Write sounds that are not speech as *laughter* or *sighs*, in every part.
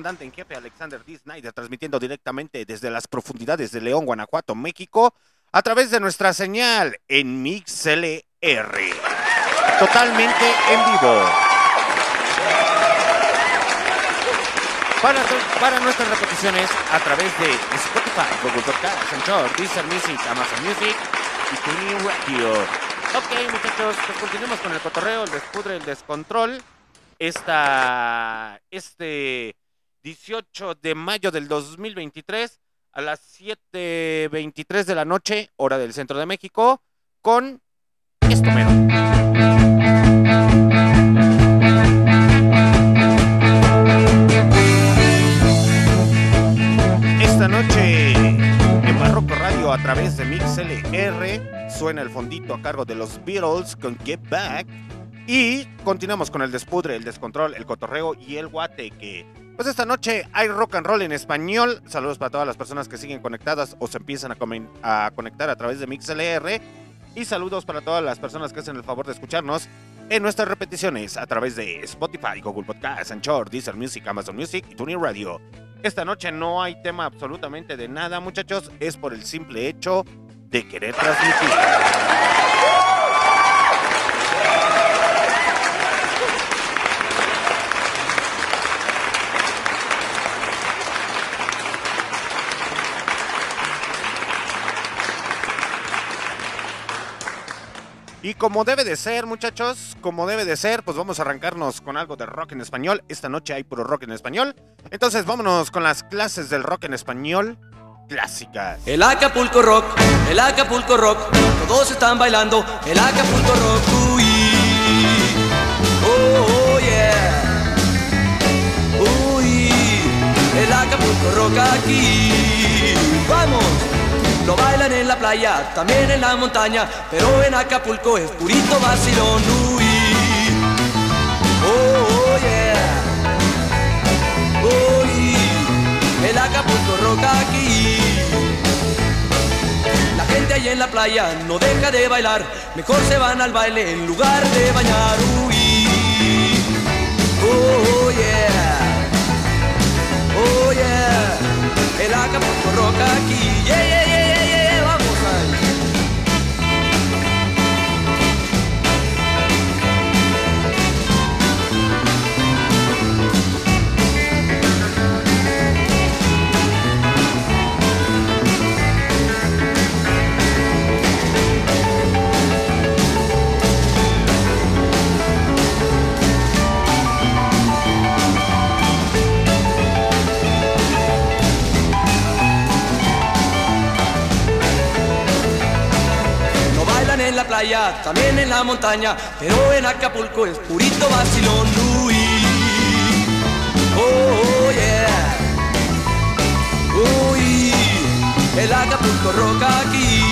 comandante en jefe Alexander D. Snyder, transmitiendo directamente desde las profundidades de León, Guanajuato, México, a través de nuestra señal en MixLR. Totalmente en vivo. Para, nuestras repeticiones a través de Spotify, Google Podcast, Anchor, Deezer Music, Amazon Music y TuneIn Radio. Ok, muchachos, pues continuemos con el cotorreo, el despudre, el descontrol esta, este 18 de mayo del 2023 a las 7.23 de la noche, hora del centro de México, con esto mero. Esta noche en Barroco Radio a través de MixLR suena el fondito a cargo de los Beatles con Get Back y continuamos con el despudre, el descontrol, el cotorreo y el guate que pues esta noche hay rock and roll en español. Saludos para todas las personas que siguen conectadas o se empiezan a, a conectar a través de MixLR y saludos para todas las personas que hacen el favor de escucharnos en nuestras repeticiones a través de Spotify, Google Podcast, Anchor, Deezer Music, Amazon Music y TuneIn Radio. Esta noche no hay tema absolutamente de nada, muchachos. Es por el simple hecho de querer transmitir. Y como debe de ser, muchachos, como debe de ser, pues vamos a arrancarnos con algo de rock en español. Esta noche hay puro rock en español. Entonces vámonos con las clases del rock en español clásicas. El Acapulco Rock, el Acapulco Rock, todos están bailando el Acapulco Rock. Uy, oh, oh, yeah. Uy, el Acapulco Rock aquí. Vamos, lo bailan en la playa, también en la montaña, pero en Acapulco es purito vacilón. Uy, oh, oh, yeah. Uy, el Acapulco Rock aquí. La gente ahí en la playa no deja de bailar, mejor se van al baile en lugar de bañar. Uy, oh yeah, oh yeah, el Acapulco Rock aquí. Playa, también en la montaña, pero en Acapulco es purito vacilón. Uy, oh, oh, yeah. Uy, el Acapulco rock aquí.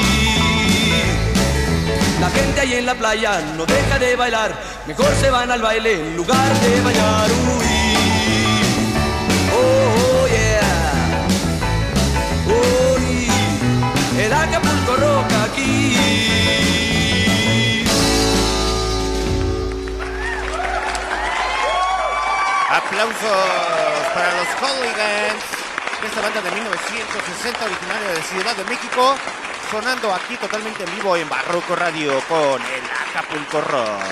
La gente ahí en la playa no deja de bailar, mejor se van al baile en lugar de bailar. Uy, oh, oh, yeah. Uy, el Acapulco rock aquí. Aplausos para los Hooligans. Esta banda de 1960 originaria de Ciudad de México. Sonando aquí totalmente en vivo en Barroco Radio con el Acapulco Rock.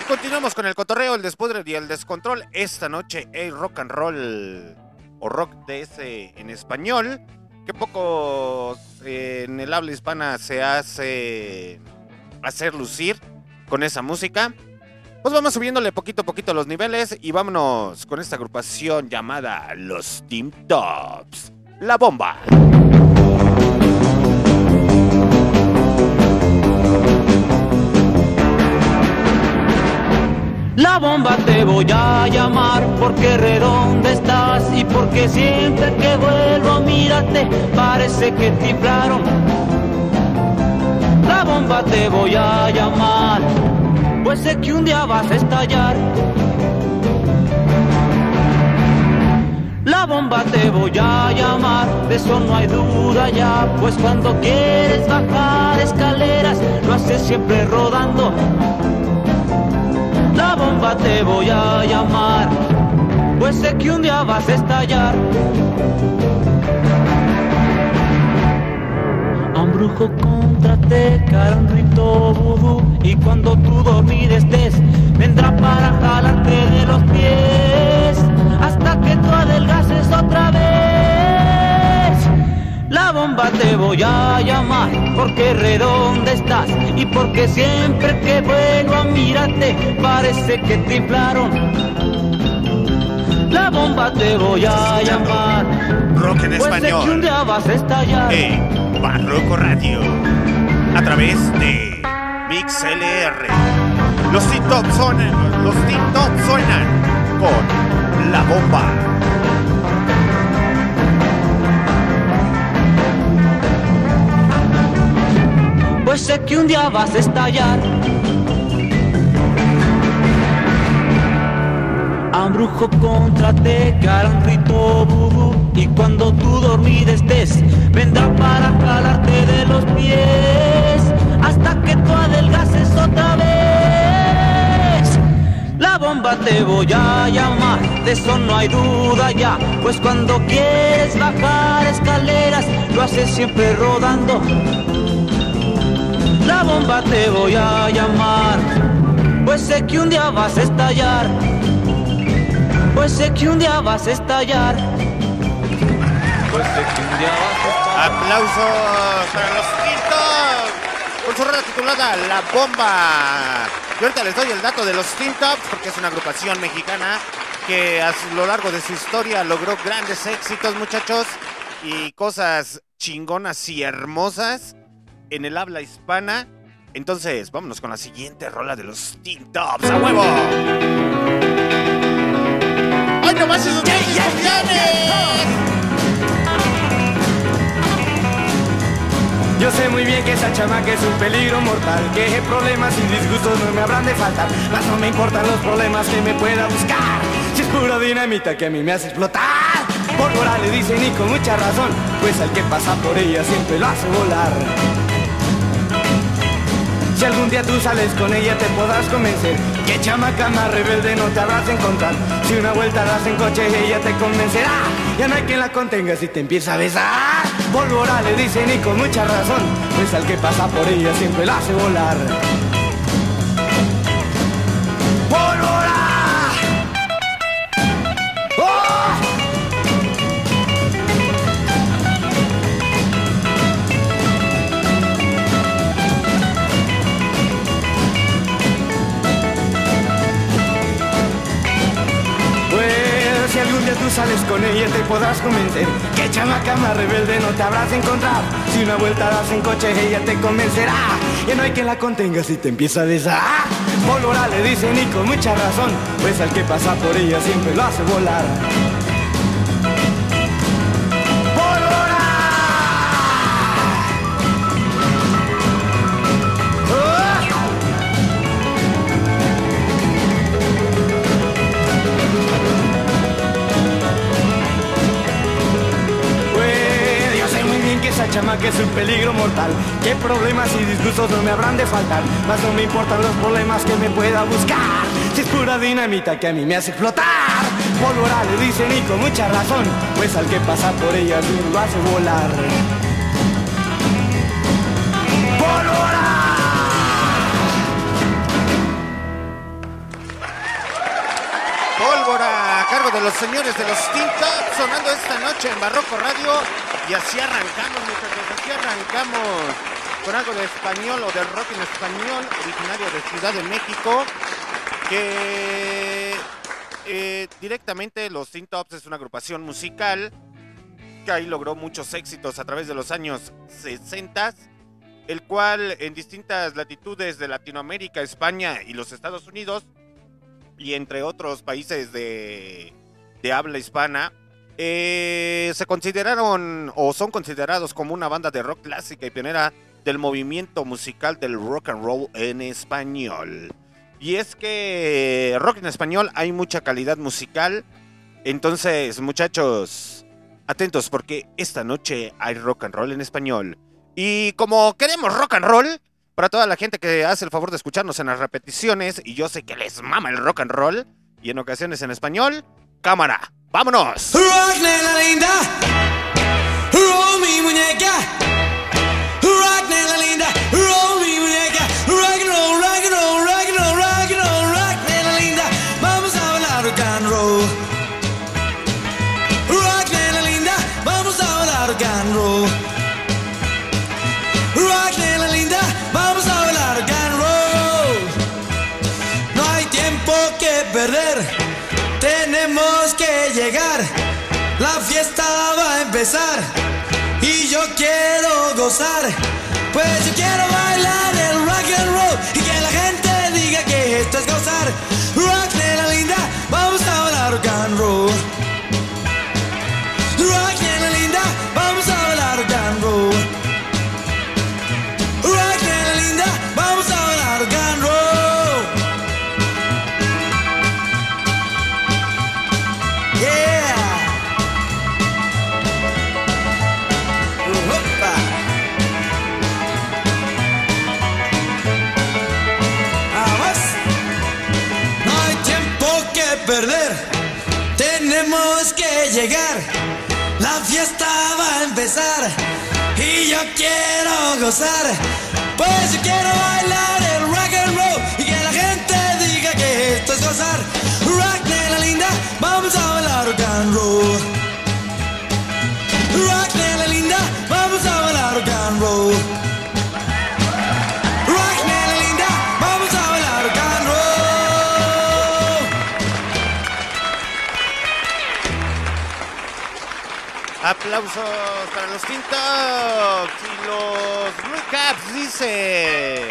Y continuamos con el cotorreo, el despudre y el descontrol. Esta noche el rock and roll o rock de ese en español. Que poco en el habla hispana se hace hacer lucir con esa música. Pues vamos subiéndole poquito a poquito los niveles y vámonos con esta agrupación llamada Los Team Tops. La bomba. La bomba te voy a llamar porque redonda estás y porque siempre que vuelvo a mirarte parece que te inflaron. La bomba te voy a llamar, pues sé que un día vas a estallar. La bomba te voy a llamar, de eso no hay duda ya, pues cuando quieres bajar escaleras lo haces siempre rodando. La bomba te voy a llamar, pues sé que un día vas a estallar. A un brujo contraté, cara un rito vudú, y cuando tú dormir estés, vendrá para jalarte de los pies, hasta que tú adelgaces otra vez. La bomba te voy a llamar, porque redonde estás, y porque siempre que vuelvo a mirarte, parece que te la bomba te voy a llamar. Rock en español. Pues de que un día vas a estallar. Hey. Radio. A través de MixLR. Los Top suenan. Los Top suenan con La Bomba. Pues sé que un día vas a estallar. Ambrujo contra te hará un rito vudú y cuando tú dormida estés vendrá para jalarte de los pies hasta que tú adelgaces otra vez. La bomba te voy a llamar, de eso no hay duda ya, pues cuando quieres bajar escaleras lo haces siempre rodando. La bomba te voy a llamar, pues sé que un día vas a estallar. Pues sé que un día vas a estallar. Pues sé que un día vas a estallar. Aplausos para los Teen Top. Con su rola titulada La Bomba. Yo ahorita les doy el dato de los Teen Top porque es una agrupación mexicana que a lo largo de su historia logró grandes éxitos, muchachos, y cosas chingonas y hermosas en el habla hispana. Entonces, vámonos con la siguiente rola de los Teen Tops. ¡A huevo! Yo sé muy bien que esa chamaca es un peligro mortal Que problemas y disgustos no me habrán de faltar Mas no me importan los problemas que me pueda buscar. Si es pura dinamita que a mí me hace explotar Pólvora le dicen y con mucha razón Pues al que pasa por ella siempre lo hace volar si algún día tú sales con ella te podrás convencer. Que chamaca más rebelde no te habrás de encontrar. Si una vuelta das en coche ella te convencerá. Ya no hay quien la contenga si te empieza a besar. Pólvora le dicen y con mucha razón. Pues al que pasa por ella siempre la hace volar. Tú sales con ella te podrás convencer Que chamaca más rebelde no te habrás de encontrar. Si una vuelta das en coche ella te convencerá. Ya no hay quien la contenga si te empieza a besar Pólvora le dicen y mucha razón Pues al que pasa por ella siempre lo hace volar que es un peligro mortal. Que problemas y disgustos no me habrán de faltar Mas no me importan los problemas que me pueda buscar. Si es pura dinamita que a mí me hace explotar. Pólvora le dicen y mucha razón Pues al que pasa por ella lo hace volar de los señores de los Top sonando esta noche en Barroco Radio. Y así arrancamos muchachos, así arrancamos con algo de español o de rock en español originario de Ciudad de México que eh, directamente los Teen Tops es una agrupación musical que ahí logró muchos éxitos a través de los años 60 el cual en distintas latitudes de Latinoamérica, España y los Estados Unidos y entre otros países de, de habla hispana, eh, se consideraron o son considerados como una banda de rock clásica y pionera del movimiento musical del rock and roll en español. Y es que rock en español hay mucha calidad musical. Entonces, muchachos, atentos porque esta noche hay rock and roll en español. Y como queremos rock and roll, para toda la gente que hace el favor de escucharnos en las repeticiones, y yo sé que les mama el rock and roll, y en ocasiones en español, cámara, vámonos. Rock, nena linda. Roll mi muñeca. Y yo quiero gozar. Pues yo quiero bailar Que llegar. La fiesta va a empezar. Y yo quiero gozar. Pues yo quiero bailar el rock and roll. Y que la gente diga que esto es gozar. Rock de la linda. Vamos a bailar rock and roll. Rock de la linda. Vamos a bailar rock and roll. Aplausos para los Tintox y los Blue Caps, dice.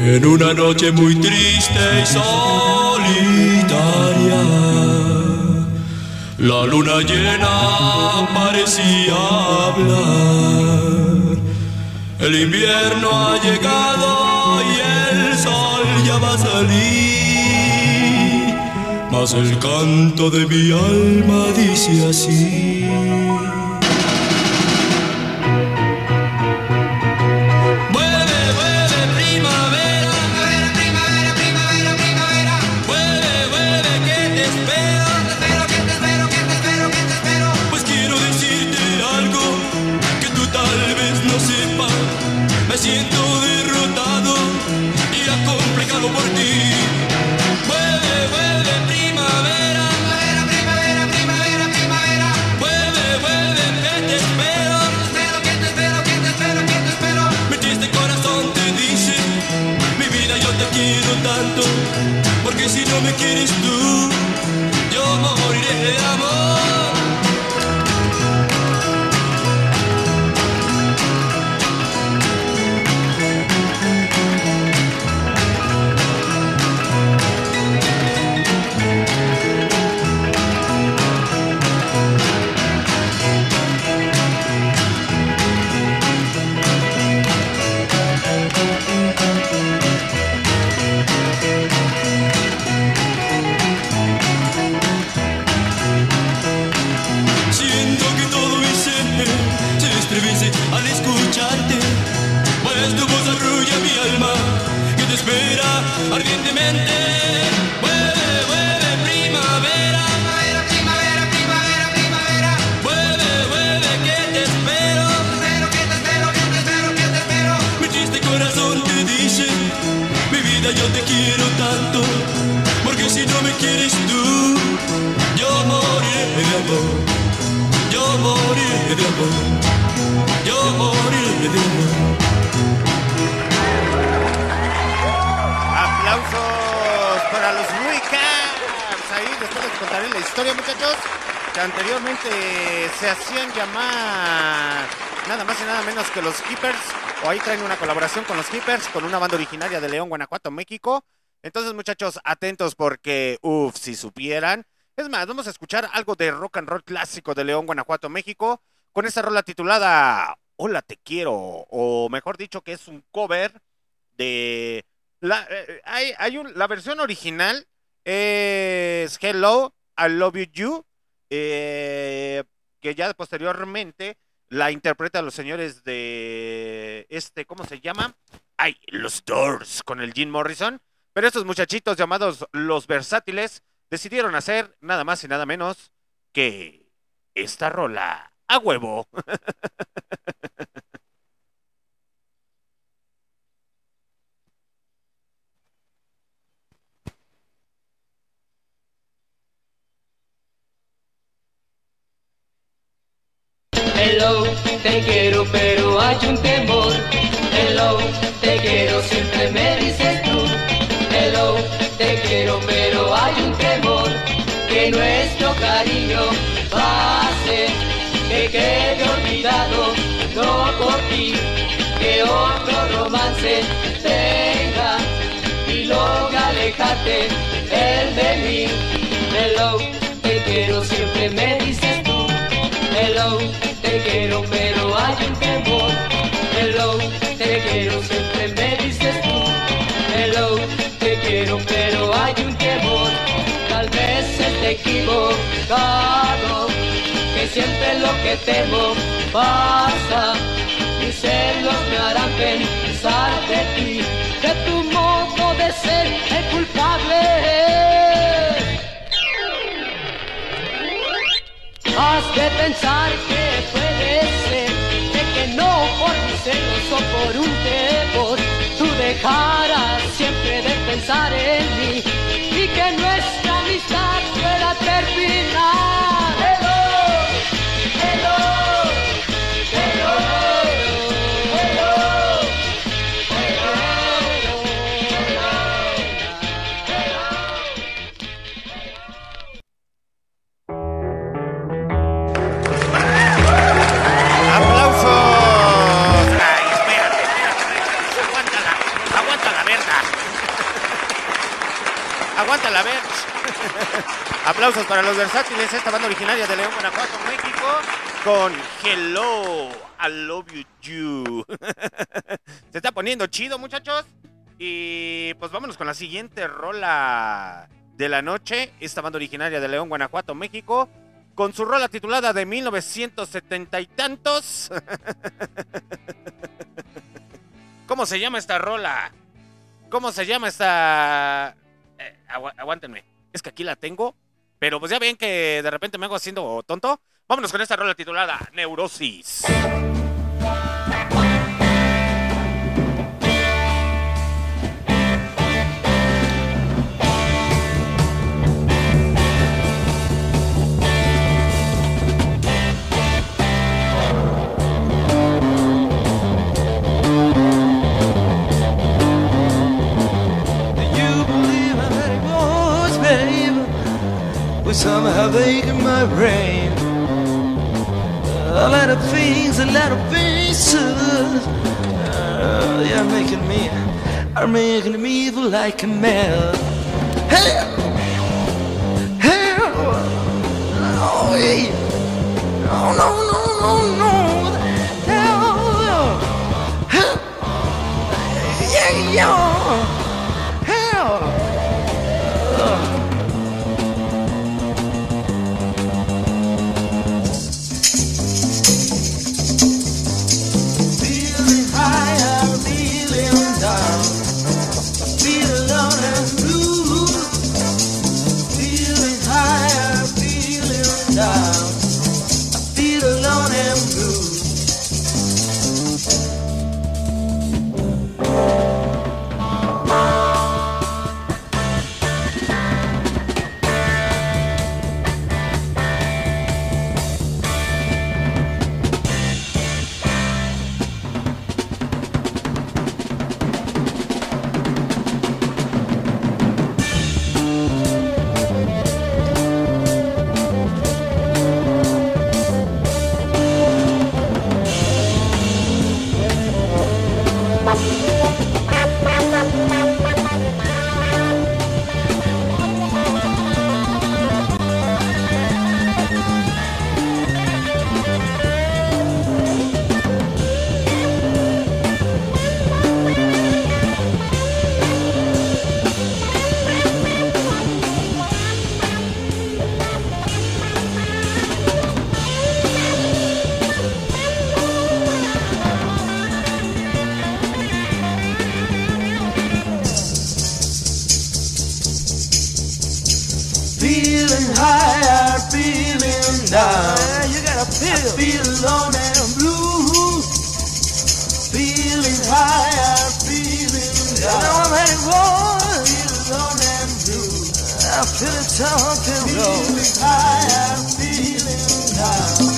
En una noche muy triste y solitaria, la luna llena parecía hablar. El invierno ha llegado y el sol ya va a salir, mas el canto de mi alma dice así. Anteriormente se hacían llamar nada más y nada menos que los Keepers. O ahí traen una colaboración con los Keepers, con una banda originaria de León, Guanajuato, México. Entonces, muchachos, atentos porque, uff, si supieran. Es más, vamos a escuchar algo de rock and roll clásico de León, Guanajuato, México, con esta rola titulada Hola te quiero, o mejor dicho que es un cover de... La, eh, hay, hay un, la versión original es Hello, I Love You eh, que ya posteriormente la interpreta los señores de este, ¿cómo se llama? Ay, los Doors con el Jim Morrison. Pero estos muchachitos llamados los versátiles decidieron hacer nada más y nada menos que esta rola a huevo. *laughs* Hello, te quiero, pero hay un temor. Hello, te quiero, siempre me dices tú. Hello, te quiero, pero hay un temor que nuestro cariño pase, que quede olvidado, no por ti, que otro romance tenga y logra alejarte el de mí. Hello, te quiero, siempre me quiero, pero hay un temor. Hello, te quiero, siempre me dices tú. Hello, te quiero, pero hay un temor. Tal vez esté equivocado, que siempre lo que temo pasa. Mis celos me harán pensar de ti, de tu modo de ser el culpable. Has de pensar que por un temor. Tú dejarás siempre de pensar en mí y que nuestra amistad Aguanta la verga. *laughs* Aplausos para los versátiles, esta banda originaria de León, Guanajuato, México, con Hello, I love you, you. *laughs* Se está poniendo chido, muchachos. Y pues vámonos con la siguiente rola de la noche. Esta banda originaria de León, Guanajuato, México, con su rola titulada de 1970 y tantos. *laughs* ¿Cómo se llama esta rola? ¿Cómo se llama esta...? Agu- aguántenme. Es que aquí la tengo. Pero pues ya ven que de repente me hago haciendo tonto. Vámonos con esta rola titulada Neurosis. With somehow in my brain. A lot of things, a lot of faces. Uh, you're making me, are making me feel like a man. Hey, hey, oh, hey. no, no, no, no, no. Hell, hell, yeah, yeah. darling. Feeling down. you gotta feel. I feel alone and blue. Feeling high, I'm feeling down. Now I'm heading for. Feel alone and blue. I feel it something Feeling high, feeling down. I feel alone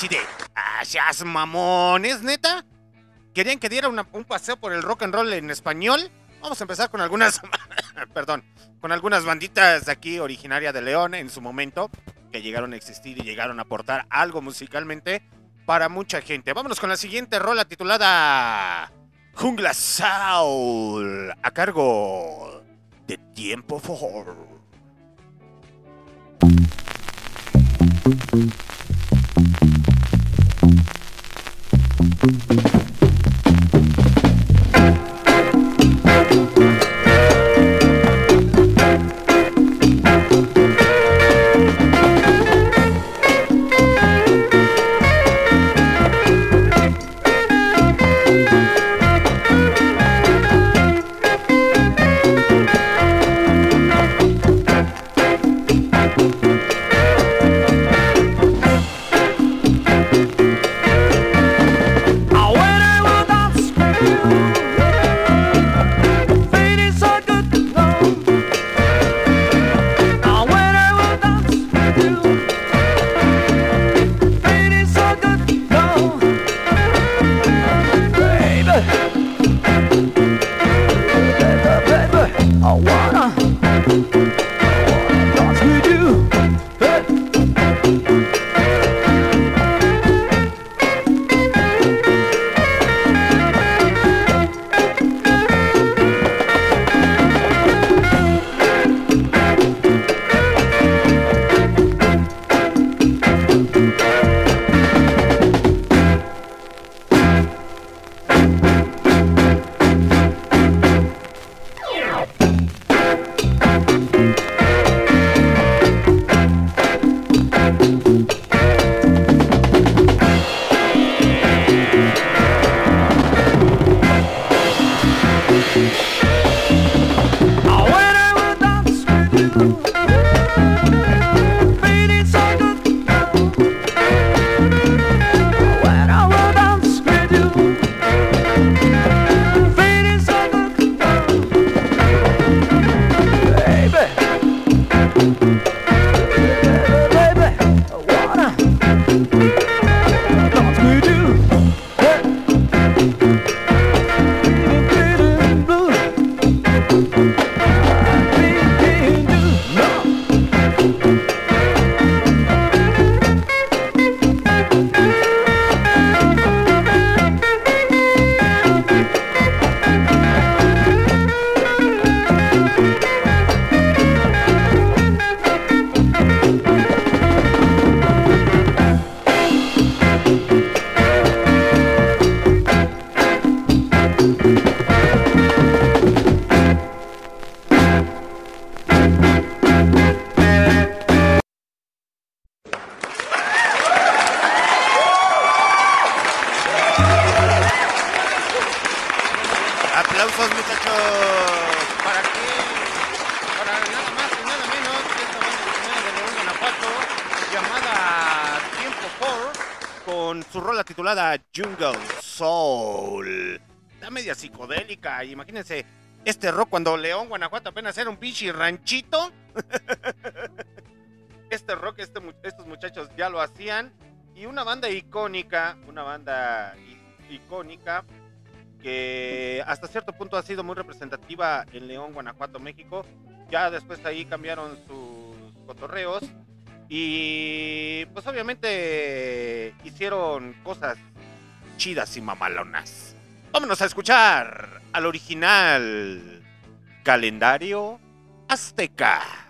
Así de, ah, seas mamones, neta. ¿Querían que diera un paseo por el rock and roll en español? Vamos a empezar con algunas, *coughs* perdón, con algunas banditas de aquí originaria de León en su momento, que llegaron a existir y llegaron a aportar algo musicalmente para mucha gente. Vámonos con la siguiente rola titulada Jungla Soul, a cargo de Tiempo For. Imagínense este rock cuando León, Guanajuato apenas era un pinche ranchito. *laughs* este rock, este estos muchachos ya lo hacían. Y una banda icónica, una banda icónica que hasta cierto punto ha sido muy representativa en León, Guanajuato, México. Ya después ahí cambiaron sus cotorreos y pues obviamente hicieron cosas chidas y mamalonas. Vámonos a escuchar al original calendario azteca.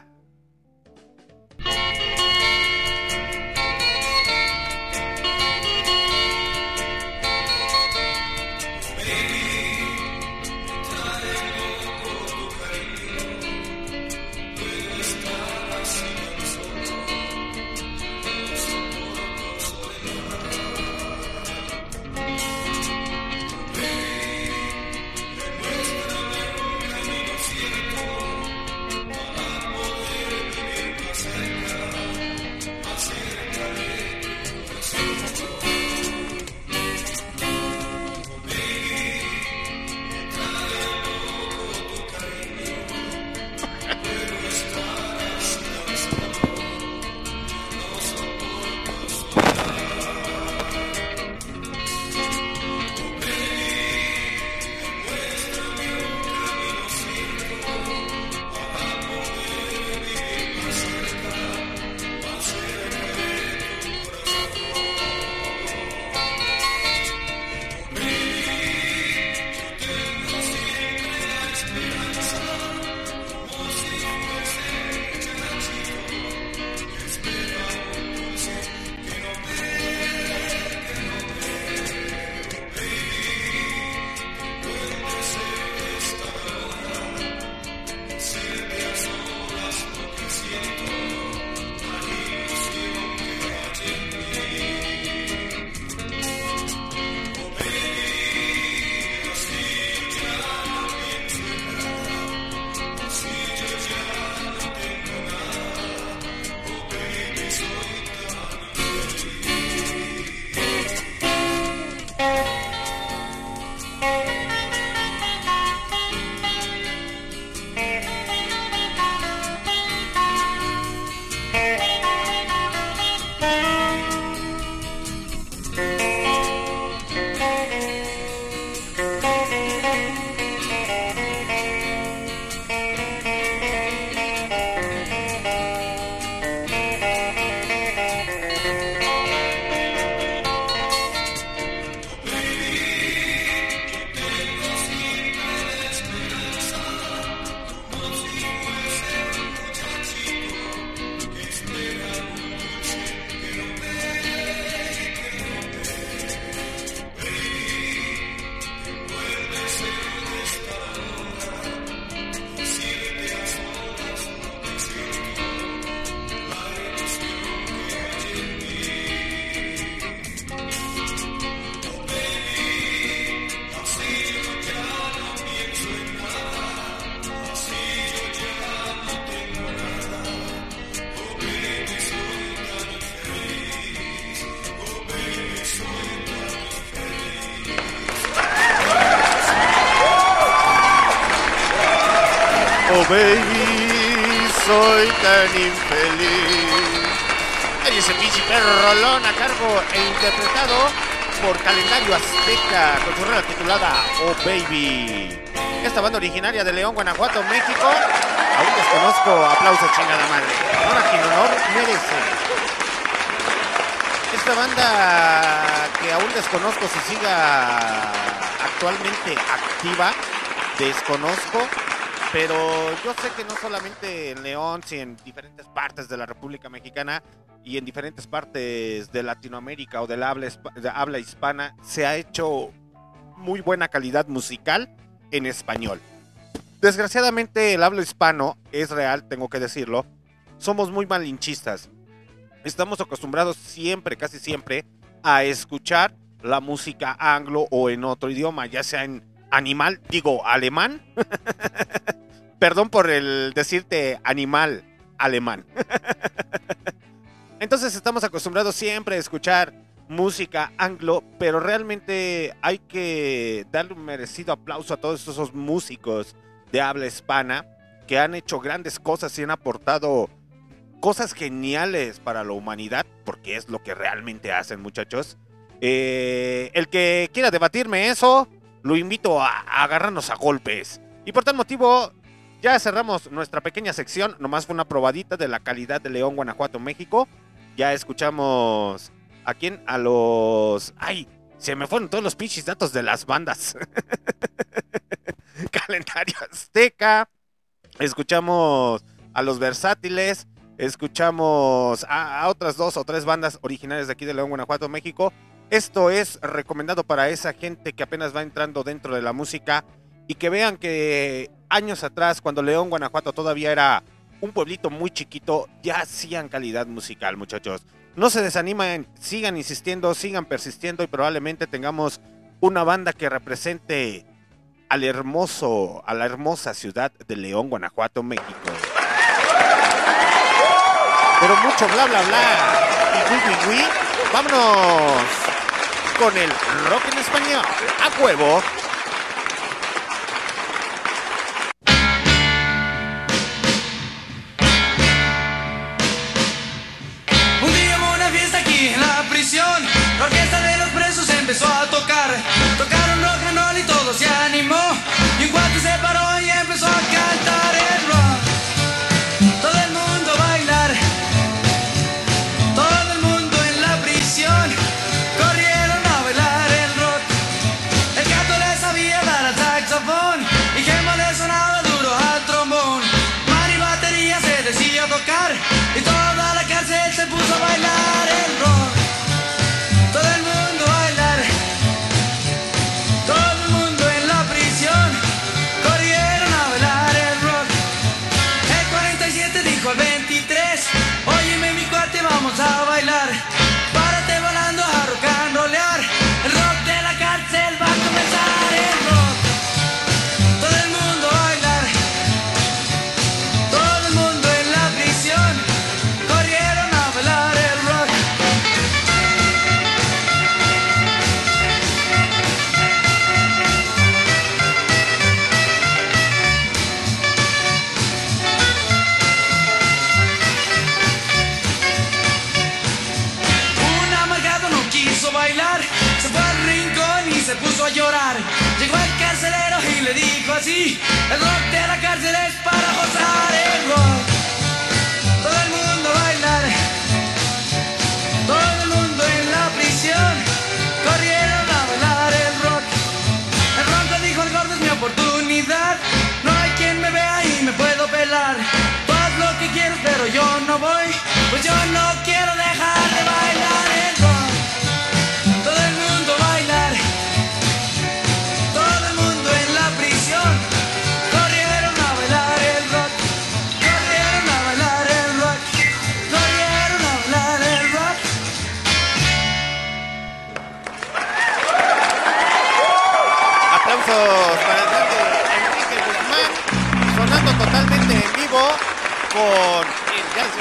Guanajuato, México. Aún desconozco, aplauso chingada madre. Honor a quien honor merece. Esta banda que aún desconozco si siga actualmente activa, desconozco, pero yo sé que no solamente en León, sino en diferentes partes de la República Mexicana y en diferentes partes de Latinoamérica o del habla, habla hispana se ha hecho muy buena calidad musical en español. Desgraciadamente el habla hispano es real, tengo que decirlo. Somos muy malinchistas. Estamos acostumbrados siempre, casi siempre, a escuchar la música anglo o en otro idioma, ya sea en animal, digo alemán. *laughs* Perdón por el decirte animal alemán. *laughs* Entonces estamos acostumbrados siempre a escuchar música anglo, pero realmente hay que darle un merecido aplauso a todos esos músicos de habla hispana que han hecho grandes cosas y han aportado cosas geniales para la humanidad, porque es lo que realmente hacen muchachos. Eh, el que quiera debatirme eso, lo invito a, agarrarnos a golpes. Y por tal motivo, ya cerramos nuestra pequeña sección, nomás fue una probadita de la calidad de León, Guanajuato, México. Ya escuchamos a quién, a los... ¡Ay! Se me fueron todos los pinches datos de las bandas. *laughs* Calendario *laughs* Azteca. Escuchamos a los versátiles. Escuchamos a, otras dos o tres bandas originales de aquí de León, Guanajuato, México. Esto es recomendado para esa gente que apenas va entrando dentro de la música y que vean que años atrás, cuando León, Guanajuato todavía era un pueblito muy chiquito, ya hacían calidad musical, muchachos. No se desanimen, sigan insistiendo, sigan persistiendo y probablemente tengamos una banda que represente al hermoso, a la hermosa ciudad de León, Guanajuato, México. Pero mucho bla bla bla y. Vámonos con el rock en español. A huevo.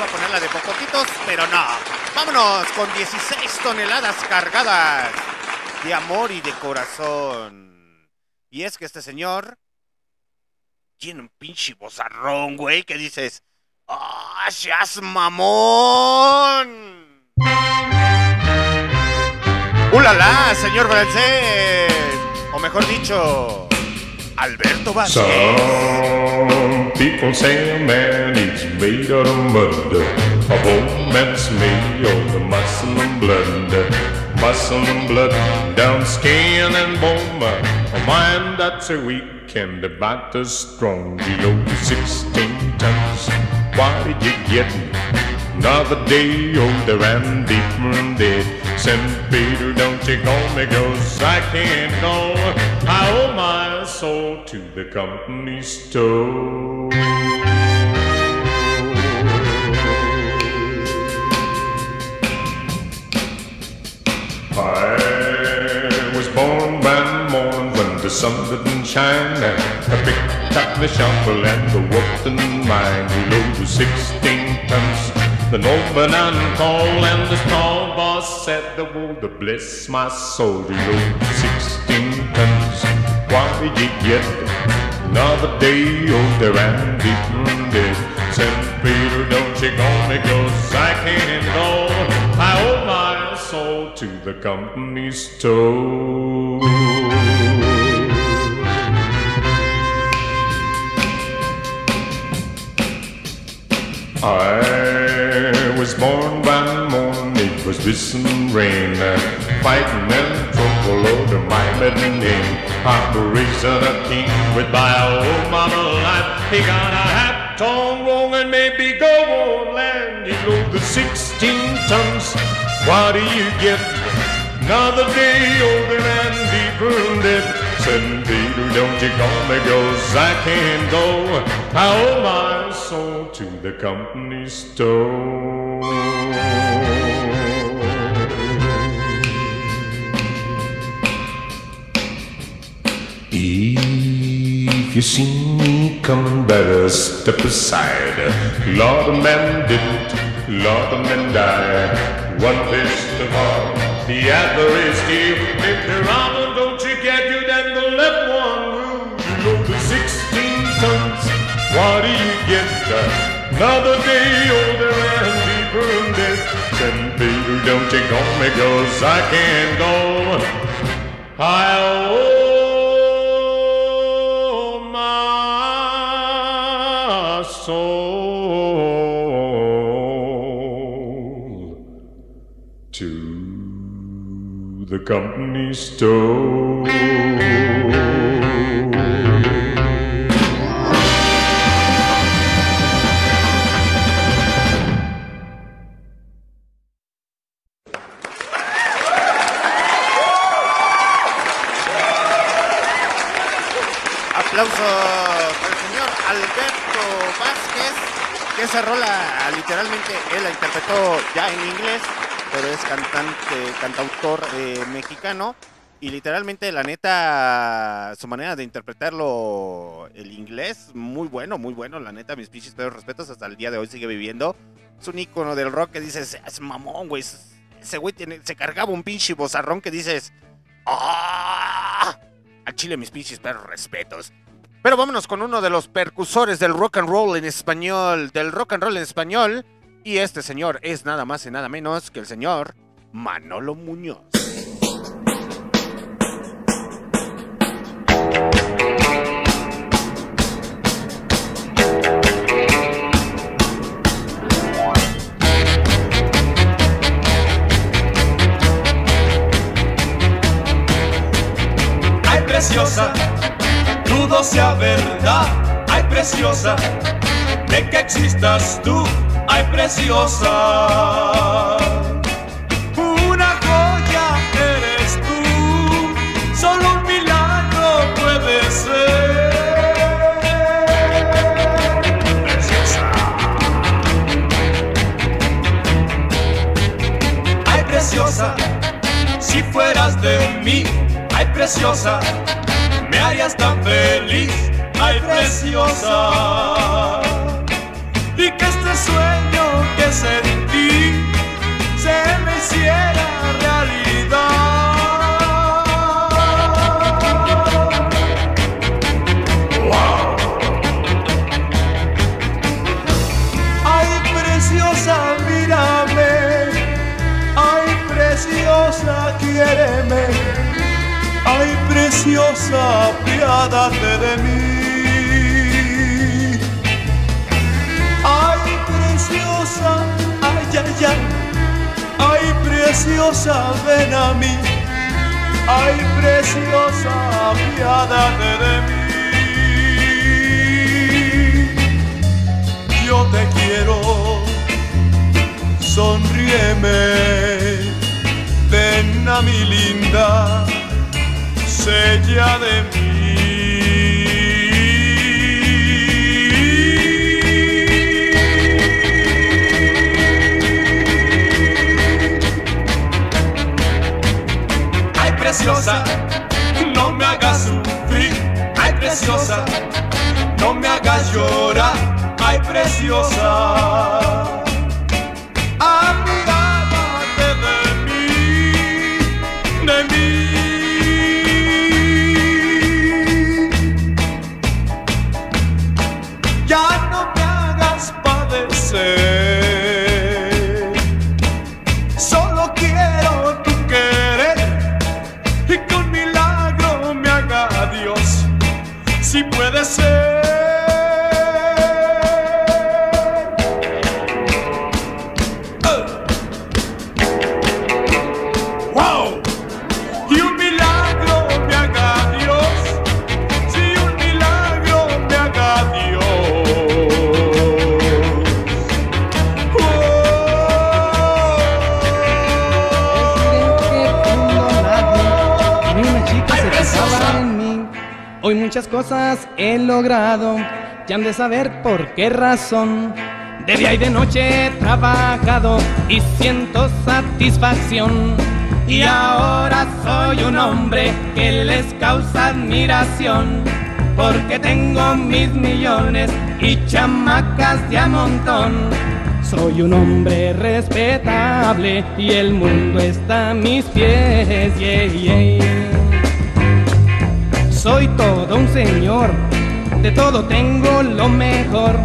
Eh, Ya les iba a poner la de pocotitos, pero no. Vámonos con 16 toneladas cargadas de amor y de corazón. Y es que este señor tiene un pinche bozarrón, güey, que dices, ¡ah, seas mamón! ¡Ulala, señor francés! O mejor dicho, Alberto Vázquez. Some people say a man is made out of mud. A whole man's made out of muscle and blood. Muscle and blood, down skin and bone. A mind that's a weak and a body strong. You Below 16 tons. Why did you get me? Another day older and deeper and dead. St. Peter, don't you call me, cause I can't go. I owe my soul to the company store. I was born by morn when the sun didn't shine. I picked up the shovel and the worked in mine. We loaded 16 tons. The nobleman called and the small boss said, the to bless my soul. We loaded 16 tons. Why did you get another day oh, older and deeper and dead? St. Peter, don't you call me, cause I can't go. I owe my soul to the company store. I was born by morn, it was whistling rain, fighting and trouble over my middle name. Reason a king with my old mama life. He got a hat torn wrong and maybe go on land. He load the 16 tons. What do you get? Another day older and deeper in debt. Said Peter, don't you call me, cause I can't go. I owe my soul to the company store. If you see me coming, better step aside. Lord, a man didn't, Lord, a man died. One fist of all, the other is steel. If the one don't you get you, then the left one will. You know the 16 tons. What do you get? Another day oh, Peter, don't you call me, cause I can't go. I owe my soul to the company store. Esa rola literalmente él la interpretó ya en inglés, pero es cantante, cantautor eh, mexicano. Y literalmente, la neta, su manera de interpretarlo, el inglés, muy bueno, muy bueno. La neta, mis pinches pero respetos hasta el día de hoy sigue viviendo. Es un ícono del rock que dices, es mamón, güey. Ese güey se cargaba un pinche bozarrón que dices, ¡ah! Al chile, mis pinches perros respetos. Pero vámonos con uno de los percusores del rock and roll en español, del rock and roll en español. Y este señor es nada más y nada menos que el señor Manolo Muñoz. Verdad. Ay, preciosa, de que existas tú. Ay, preciosa. Una joya eres tú. Solo un milagro puede ser. Preciosa. Ay, preciosa, si fueras de mí, ay, preciosa, serías tan feliz, ay preciosa. Y que este sueño que sentí se me hiciera realidad. Ay preciosa, mírame. Ay preciosa, quiéreme. Ay preciosa, Ay, preciosa, ay, ay, ay, ay, preciosa, ven a mí. Ay, preciosa, apiádate de mí. Yo te quiero, sonríeme, ven a mi linda, sella de mí. Preciosa, no me hagas sufrir. Ay, preciosa, no me hagas llorar. Ay, preciosa. Muchas cosas he logrado. Ya han de saber por qué razón. De día y de noche he trabajado y siento satisfacción. Y ahora soy un hombre que les causa admiración. Porque tengo mis millones y chamacas de a montón. Soy un hombre respetable y el mundo está a mis pies. yeah, yeah. Soy todo un señor, de todo tengo lo mejor.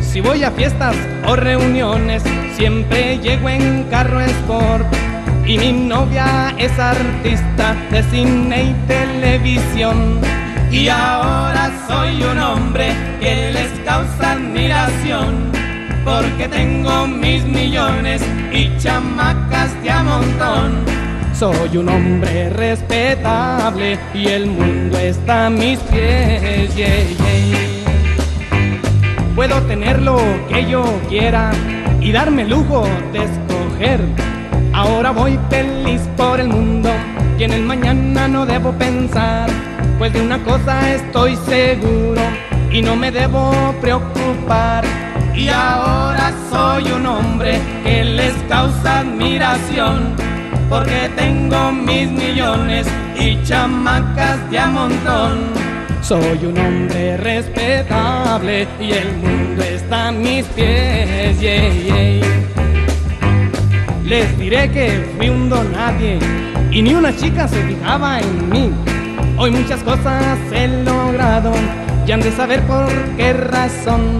Si voy a fiestas o reuniones, siempre llego en carro sport. Y mi novia es artista de cine y televisión. Y ahora soy un hombre que les causa admiración. Porque tengo mis millones y chamacas de a montón. Soy un hombre respetable y el mundo está a mis pies. Puedo tener lo que yo quiera y darme el lujo de escoger. Ahora voy feliz por el mundo y en el mañana no debo pensar. Pues de una cosa estoy seguro y no me debo preocupar. Y ahora soy un hombre que les causa admiración. Porque tengo mis millones y chamacas de a montón. Soy un hombre respetable y el mundo está a mis pies. yeah, yeah. Les diré que fui un don y ni una chica se fijaba en mí. Hoy muchas cosas he logrado y han de saber por qué razón.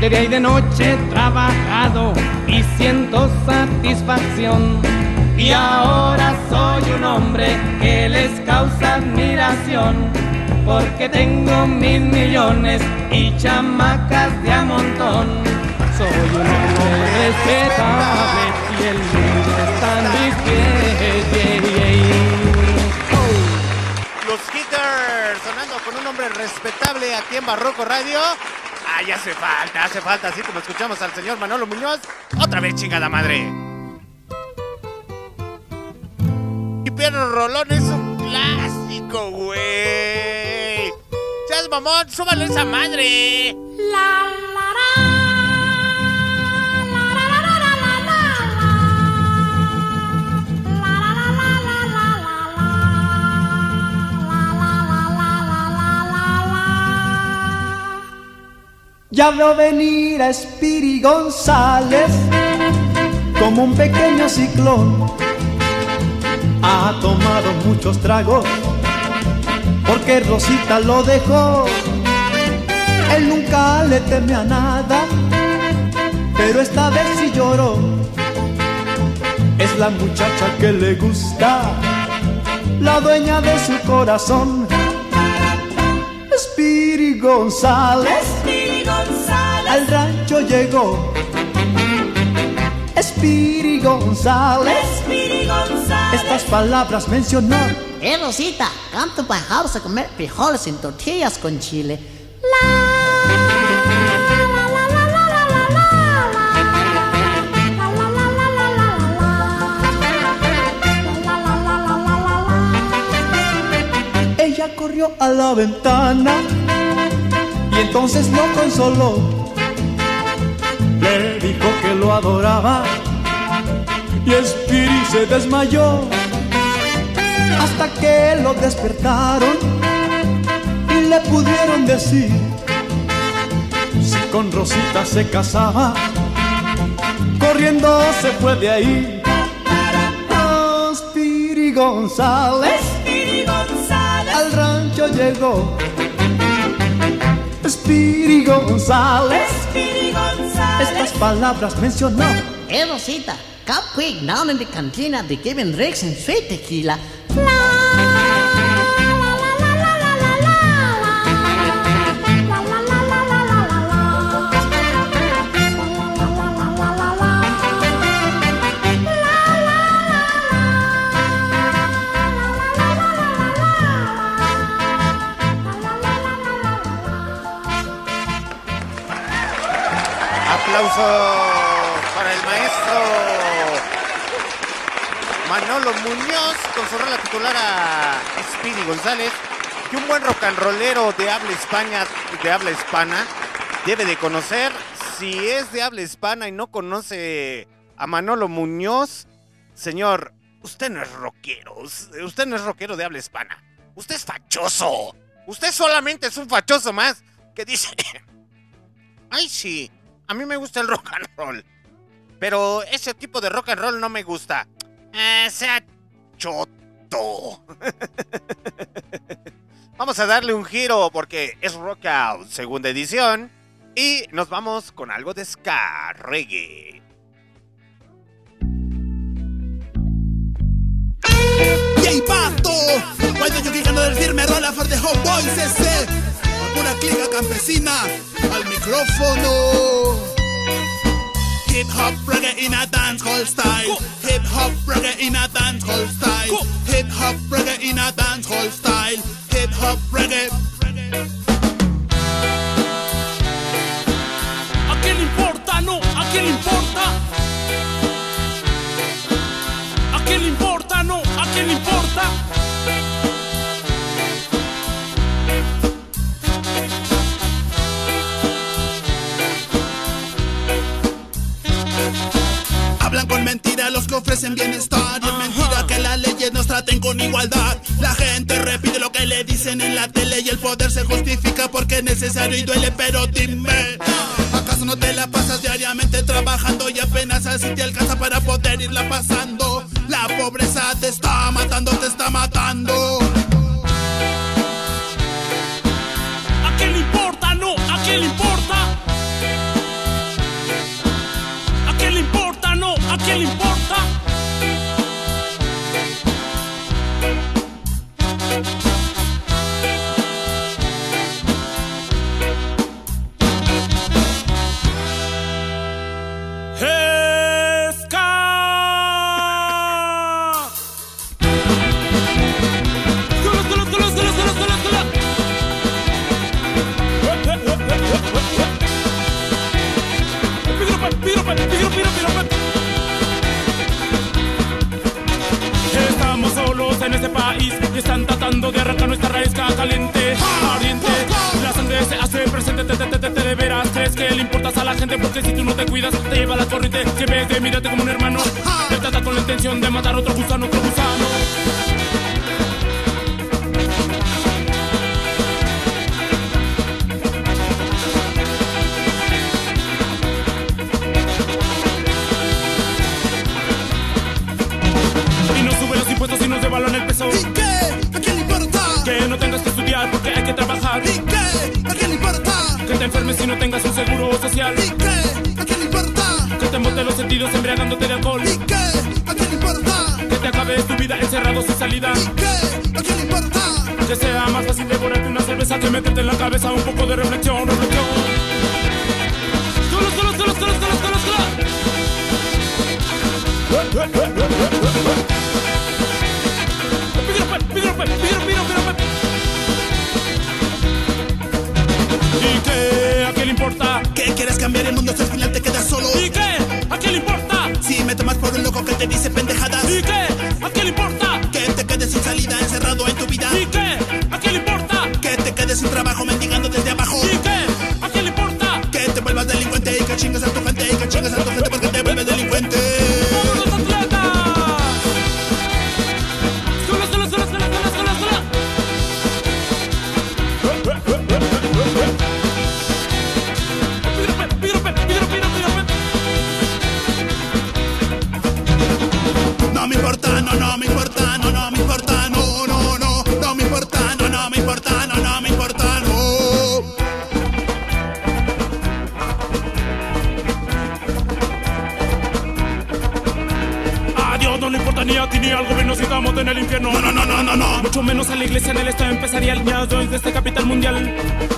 De día y de noche he trabajado y siento satisfacción. Y ahora soy un hombre que les causa admiración. Porque tengo mil millones y chamacas de a montón. Soy un hombre respetable y el mundo está en mis pies. Los Hitters sonando con un hombre respetable aquí en Barroco Radio. Ay, hace falta, hace falta, así como escuchamos al señor Manolo Muñoz. Otra vez, chingada madre. Pierre Rolón es un clásico, güey. Chas mamón, súbale esa madre. Ya veo venir a Spiri González como un pequeño ciclón. Ha tomado muchos tragos porque Rosita lo dejó. Él nunca le teme a nada, pero esta vez sí lloró. Es la muchacha que le gusta la dueña de su corazón. Spiri González, al rancho llegó. Spiri González, estas palabras mencionó. Eh, Rosita, canto para vamos a comer frijoles en tortillas con chile. Ella corrió a la ventana y entonces lo consoló. Le dijo que lo adoraba y Spiri se desmayó hasta que lo despertaron y le pudieron decir si con Rosita se casaba. Corriendo se fue de ahí. Oh, Spiri González al rancho llegó. Spiri González, estas palabras mencionó. Eh, Rosita, quick down in the cantina to giving Rex and sweet tequila. Aplauso para el maestro Manolo Muñoz con su rola titular a Speedy González. Que un buen rock and rollero de habla España, de habla hispana, debe de conocer. Si es de habla hispana y no conoce a Manolo Muñoz, señor, usted no es rockero. Usted no es rockero de habla hispana. Usted es fachoso. Usted solamente es un fachoso más que dice. *laughs* Ay, sí. A mí me gusta el rock and roll. Pero ese tipo de rock and roll no me gusta. Sea choto. *laughs* vamos a darle un giro porque es Rock Out, segunda edición. Y nos vamos con algo de ska reggae. Yay Pato, cuando yo queriendo decirme rola for the hot boys ese, una clica campesina al micrófono. Hip hop reggae in a dancehall style. Hip hop reggae in a dancehall style. Hip hop reggae in a dancehall style. Hip hop reggae. ¿A quién le importa? No, ¿a quién le importa? ¿A quién le importa? No, ¿a quién le importa? Ofrecen bienestar y es mentira que las leyes nos traten con igualdad. La gente repite lo que le dicen en la tele y el poder se justifica porque es necesario y duele, pero dime, ¿acaso no te la pasas diariamente trabajando y apenas así te alcanza para poder irla pasando? La pobreza te está matando, te está matando. ¿A quién le importa? No, ¿a quién le importa? ¿A quién le importa? No, ¿a quién le importa? En este país y están tratando de arrancar nuestra raíz caliente, ardiente. La sangre se hace presente, te, te, te, te, de veras crees que le importas a la gente porque si tú no te cuidas te lleva la corriente. Si vez de mirarte como un hermano, te trata con la intención de matar otro gusano, otro gusano. solo en el peso. ¿Y qué? ¿A quién le importa? Que no tengas que estudiar porque hay que trabajar. ¿Y qué? ¿A quién le importa? Que te enfermes si no tengas un seguro social. ¿Y qué? ¿A quién le importa? Que te embote los sentidos embriagándote de alcohol. ¿Y qué? ¿A quién le importa? Que te acabes tu vida encerrado sin salida. ¿Y qué? ¿A quién le importa? Que sea más fácil devorarte una cerveza que meterte en la cabeza un poco de reflexión, reflexión. Solo, solo, solo, solo, solo, solo, solo. mira, mira, mira, ¿Y qué? ¿A qué le importa? ¿Qué quieres cambiar el mundo si al final te quedas solo? ¿Y qué? ¿A qué le importa? Si me tomas por un loco que te dice pendejadas. ¿Y qué? ¿A qué le importa? Bye.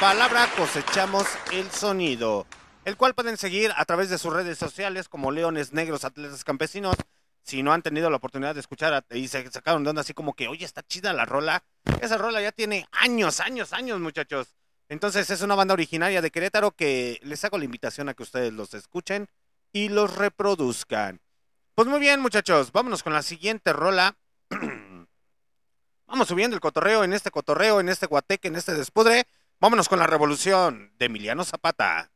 palabra cosechamos el sonido, el cual pueden seguir a través de sus redes sociales como Leones Negros Atletas Campesinos. Si no han tenido la oportunidad de escuchar y se sacaron de onda así como que, oye, está chida la rola. Esa rola ya tiene años, años, años, muchachos. Entonces es una banda originaria de Querétaro que les hago la invitación a que ustedes los escuchen y los reproduzcan. Pues muy bien, muchachos, vámonos con la siguiente rola. *clears throat* Vamos subiendo el cotorreo en este cotorreo, en este guateque, en este despudre. Vámonos con la revolución de Emiliano Zapata.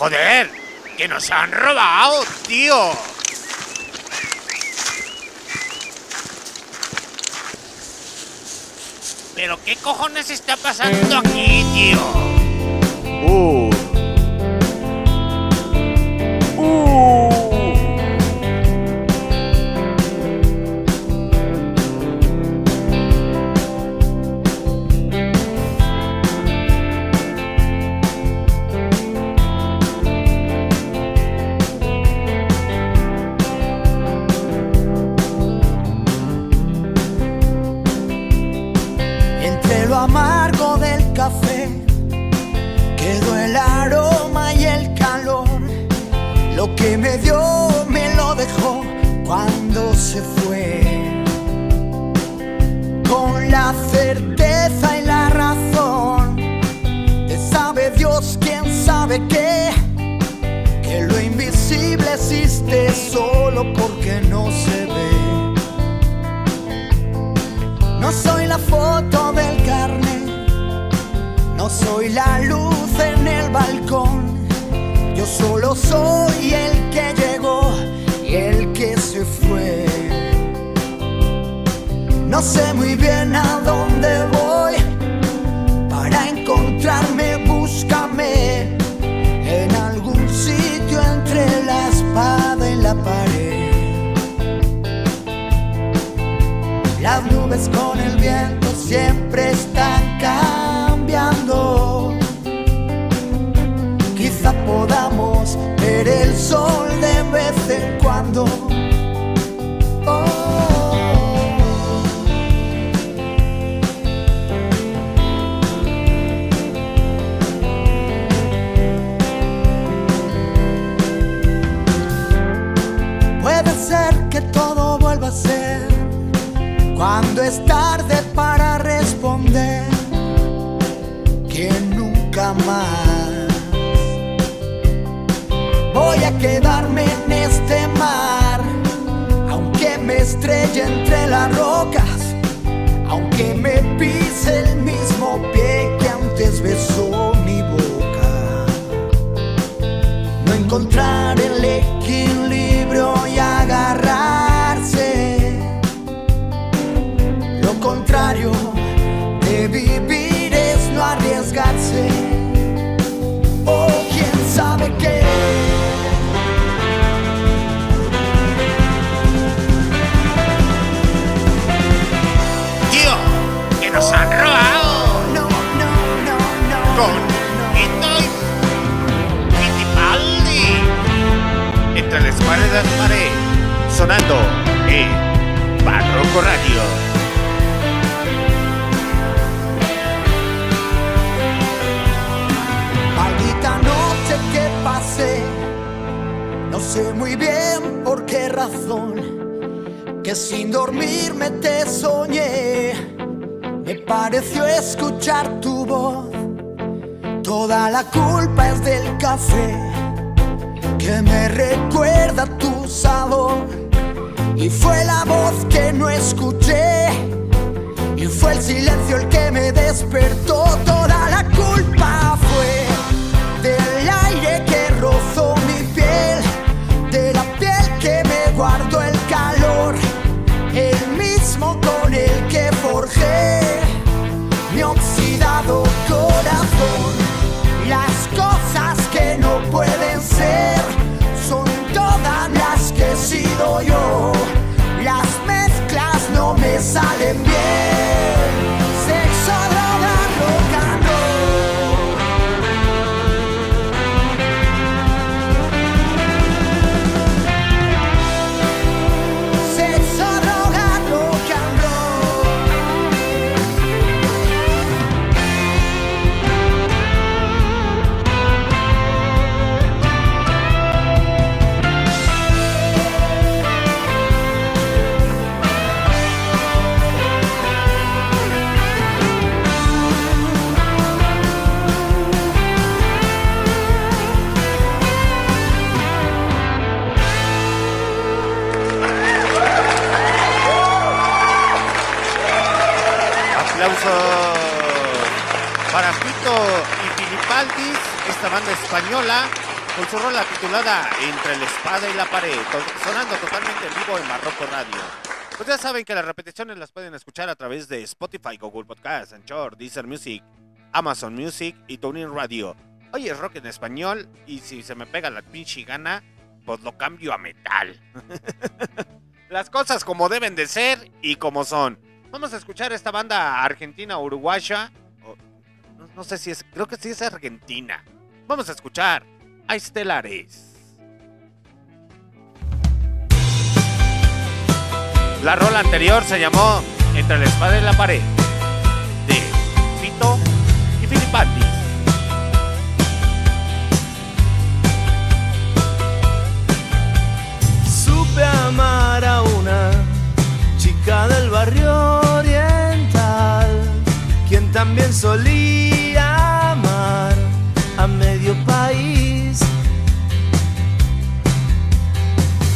¡Joder! ¡Que nos han robado, tío! ¿Pero qué cojones está pasando aquí, tío? Ver el sol Sonando en Barroco Radio. Maldita noche que pasé. No sé muy bien por qué razón. Que sin dormirme te soñé. Me pareció escuchar tu voz. Toda la culpa es del café. Que me recuerda tu sabor. Y fue la voz que no escuché. Y fue el silencio el que me despertó. Toda la culpa fue del aire que rozó mi piel. De la piel que me guardó el calor. El mismo con el que forjé mi oxidado corazón. Las cosas que no pueden ser son todas las que he sido yo. Española, con su rola titulada Entre la espada y la pared, sonando totalmente en vivo en Marroco Radio. Pues ya saben que las repeticiones las pueden escuchar a través de Spotify, Google Podcasts, Anchor, Deezer Music, Amazon Music y TuneIn Radio. Hoy es rock en español y si se me pega la pinche gana, pues lo cambio a metal. *laughs* Las cosas como deben de ser y como son. Vamos a escuchar esta banda argentina uruguaya. no sé si es, creo que sí es argentina. Vamos a escuchar a Estelares. La rola anterior se llamó Entre la espada y la pared de Fito y Filipandis. Supe amar a una chica del barrio oriental, quien también solía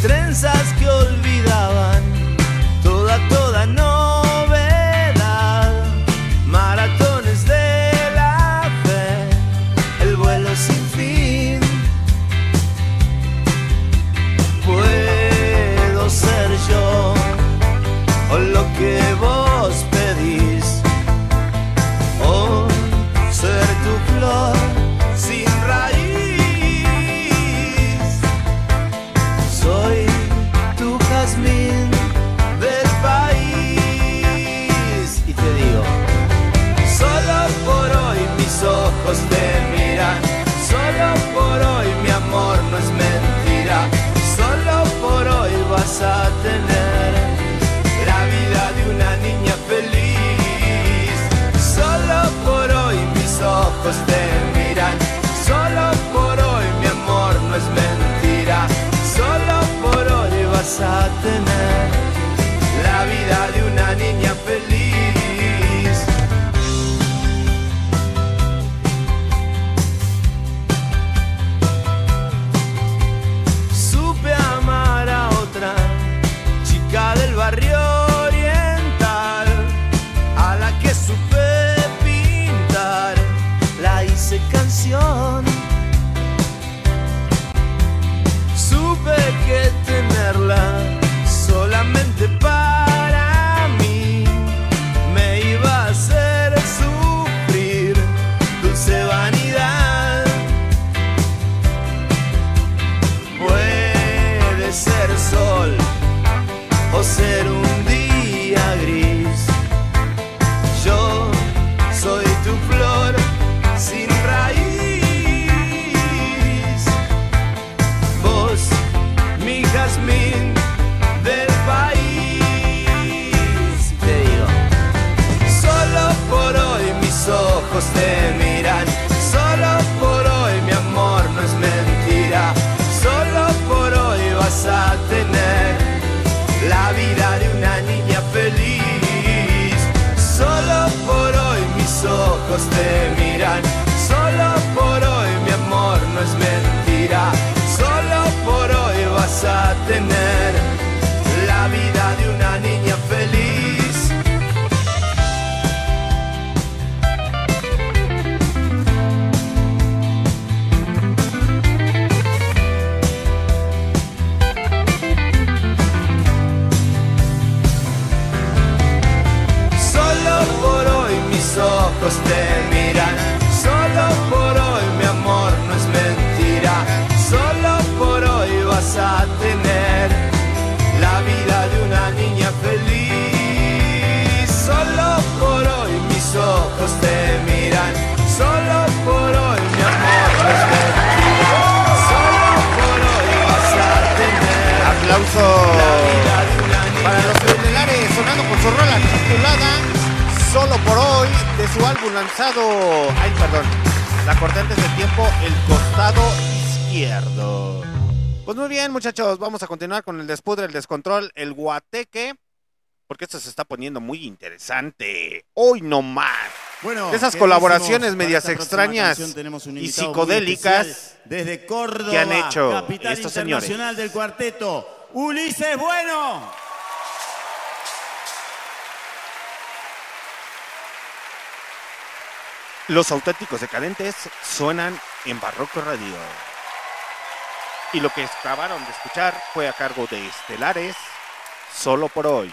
trenzas que olvidaban toda, toda noche. a tener. La vida de una niña su álbum lanzado. Ay, perdón. La corté antes del tiempo, El costado izquierdo. Pues muy bien, muchachos. Vamos a continuar con el despudre, el descontrol, el guateque. Porque esto se está poniendo muy interesante. Hoy no más. Bueno, esas colaboraciones medias extrañas y psicodélicas desde Córdoba, que han hecho capital estos internacional señores. del cuarteto. Ulises Bueno. Los auténticos decadentes suenan en Barroco Radio. Y lo que acabaron de escuchar fue a cargo de Estelares, solo por hoy.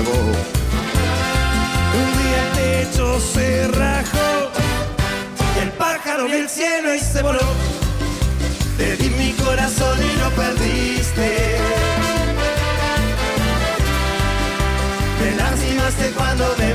Un día el techo se rajó y el pájaro vio el cielo y se voló. Te di mi corazón y lo perdiste. Me lastimaste cuando me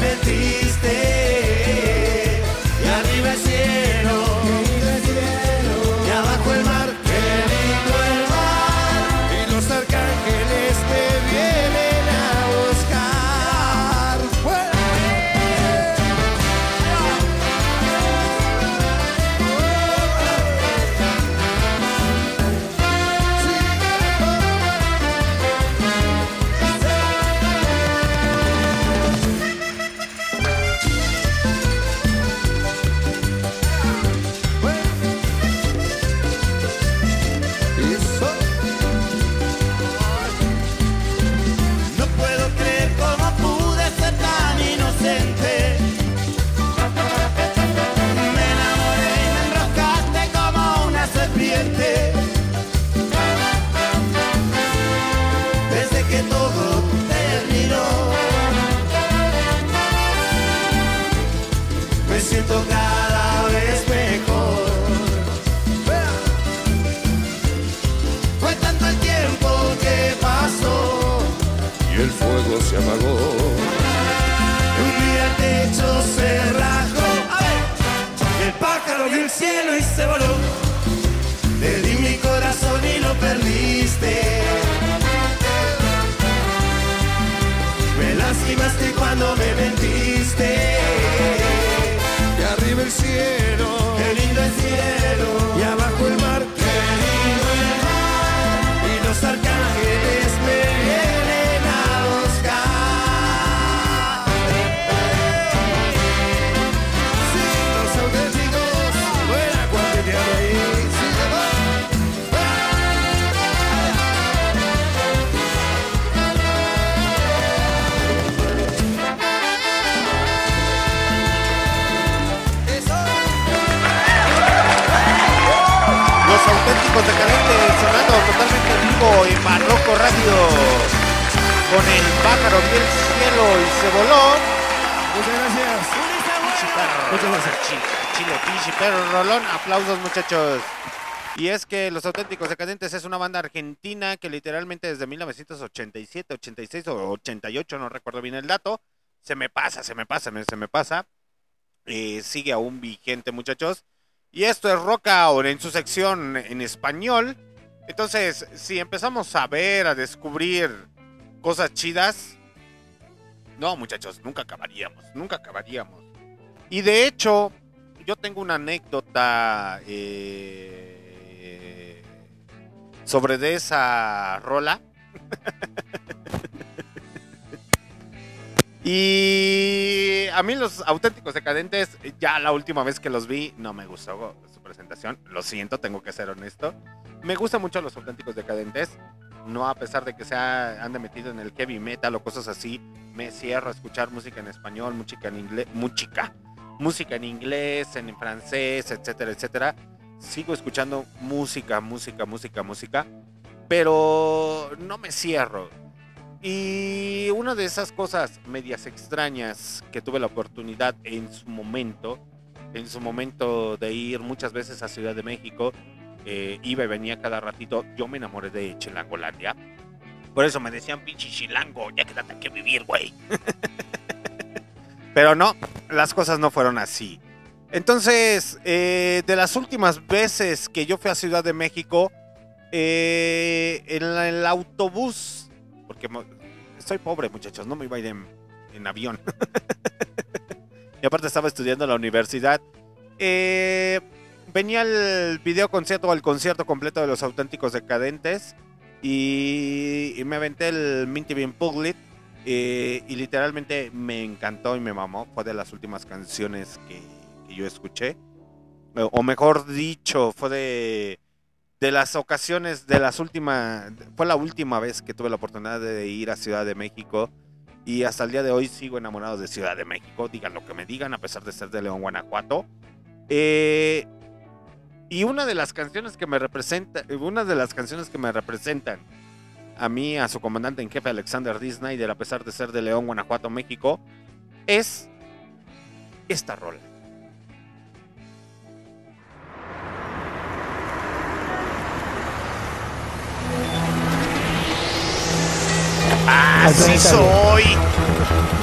se voló. Te di mi corazón y lo perdiste. Me lastimaste cuando me mentiste. En Barroco Radio. Con el pájaro vio el cielo y se voló. Muchas gracias. Muchas gracias. Chile, pinche perro rolón. Aplausos, muchachos. Y es que Los Auténticos Decadentes es una banda argentina que literalmente desde 1987, 86 o 88, no recuerdo bien el dato, se me pasa, se me pasa, se me pasa. Eh, sigue aún vigente, muchachos. Y esto es Rock Out en su sección en español. Entonces, si empezamos a ver, a descubrir cosas chidas, no, muchachos, nunca acabaríamos, nunca acabaríamos. Y de hecho, yo tengo una anécdota eh, sobre de esa rola. *laughs* y a mí los auténticos decadentes, ya la última vez que los vi, no me gustó su presentación. Lo siento, tengo que ser honesto. Me gustan mucho los auténticos decadentes. No a pesar de que se ha- ande metido en el heavy metal o cosas así, me cierro a escuchar música en español, música en inglés, música, música en inglés, en francés, etcétera, etcétera. Sigo escuchando música, música, música, música, pero no me cierro. Y una de esas cosas medias extrañas que tuve la oportunidad en su momento, en su momento de ir muchas veces a Ciudad de México, eh, iba y venía cada ratito, yo me enamoré de Chilangolandia. Por eso me decían, pinche chilango, ya quédate aquí a vivir, güey. Pero no, las cosas no fueron así. Entonces, eh, de las últimas veces que yo fui a Ciudad de México, eh, en el autobús, porque soy pobre, muchachos, no me iba a ir en, en avión. *laughs* y aparte estaba estudiando en la universidad. Eh, venía el video concierto o el concierto completo de los auténticos decadentes. Y, me aventé el Minty Bean Puglit. eh, y literalmente me encantó y me mamó. Fue de las últimas canciones que, yo escuché. o mejor dicho, fue de, de las ocasiones, de las últimas, fue la última vez que tuve la oportunidad de ir a Ciudad de México y hasta el día de hoy sigo enamorado de Ciudad de México, digan lo que me digan, a pesar de ser de León, Guanajuato. Eh, y una de las canciones que me representa, una de las canciones que me representan a mí, a su comandante en jefe Alexander D. Snyder, a pesar de ser de León, Guanajuato, México, es esta rola. Así soy.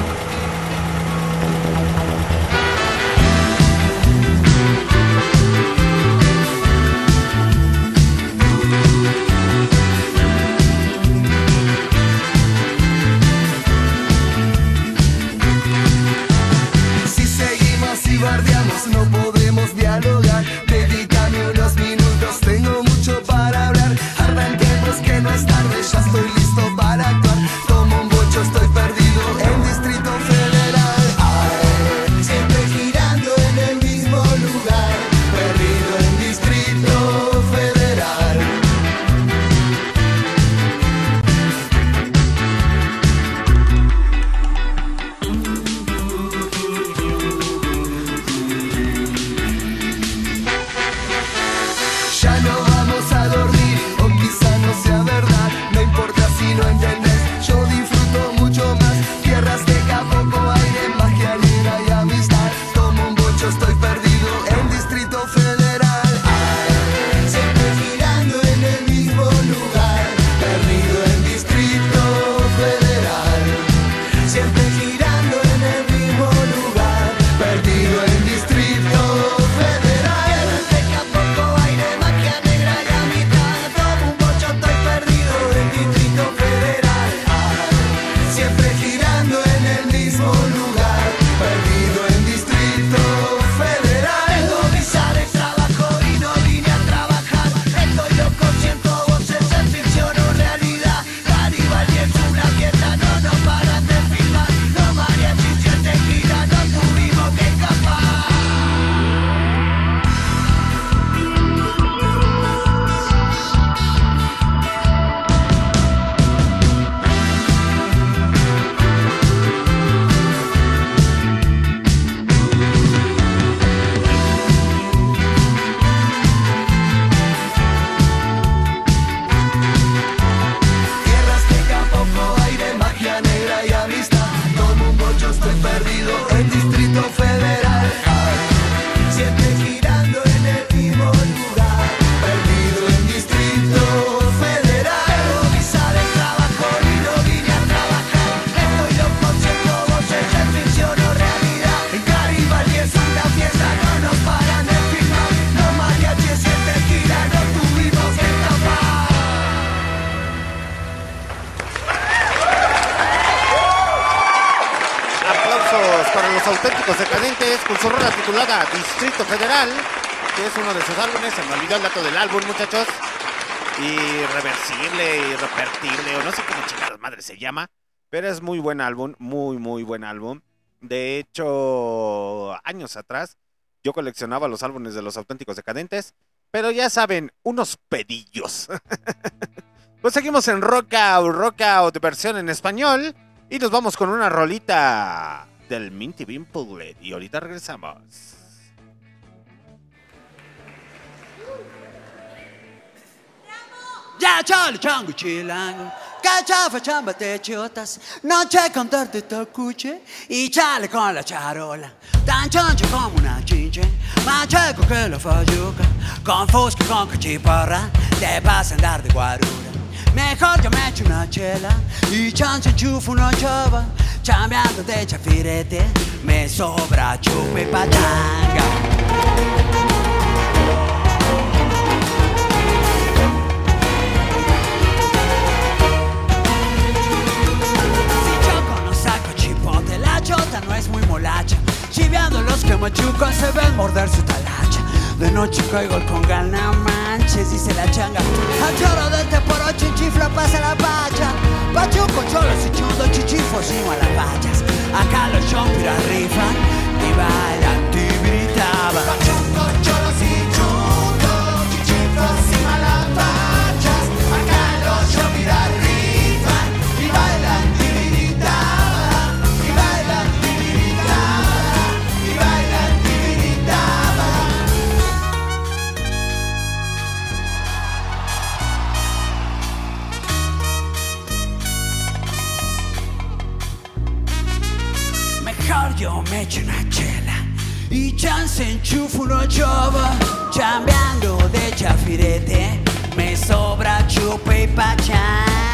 Olvidó el dato del álbum, muchachos. Irreversible, irrevertible, o no sé cómo chingadas madre se llama. Pero es muy buen álbum, muy, muy buen álbum. De hecho, años atrás, yo coleccionaba los álbumes de los auténticos decadentes. Pero ya saben, unos pedillos. *laughs* pues seguimos en Rockout, Rockout versión en español. Y nos vamos con una rolita del Minty Bean Puglet. Y ahorita regresamos. Ya ciao ciango chilango. Ciao facciamo te ciotas Non c'è contarte toccuce I ciale con la ciarola Tan ciancio come una cince Ma c'è che lo fa gioca Con fosca con che ci parra Te passa andare di guarura. Mejor yo me echo una chela. Y chance chufu no chava. Chambeando de chafirete. Me sobra chupe pachanga chota no es muy molacha. Chiveando los que machucan Se ven morder su talacha. De noche caigo con gana manches Dice la changa. A choro de te por ocho chifla pasa la pacha. Pachuco, cholos y chundo Chichifo sino a las pachas Acá los chompiras rifan Y bailan Pachuco, yo me echo una chela y chance enchufo uno chova chambeando de chafirete me sobra chupe y pachán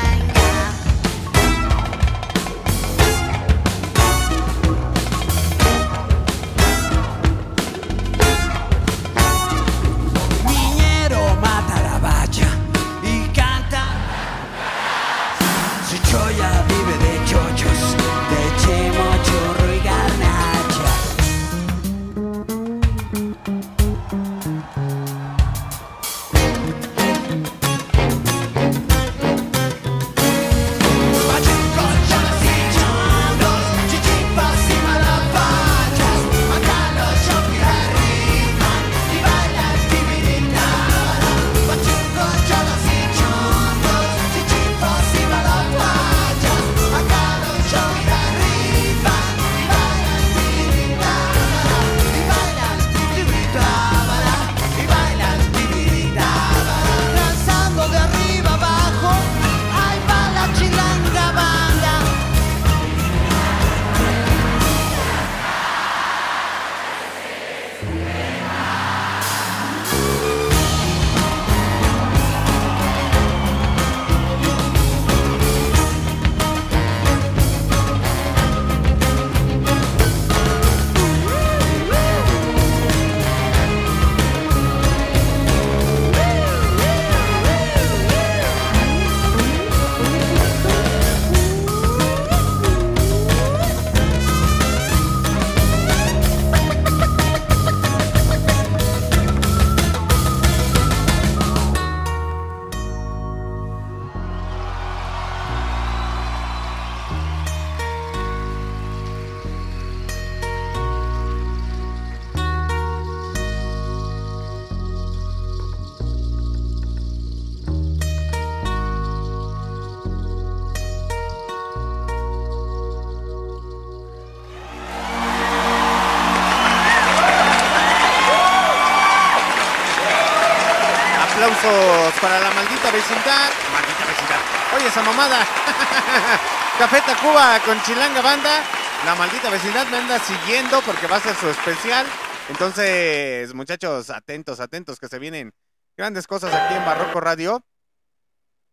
Tacuba con Chilanga Banda. La maldita vecindad me anda siguiendo porque va a ser su especial. Entonces, muchachos, atentos, atentos, que se vienen grandes cosas aquí en Barroco Radio.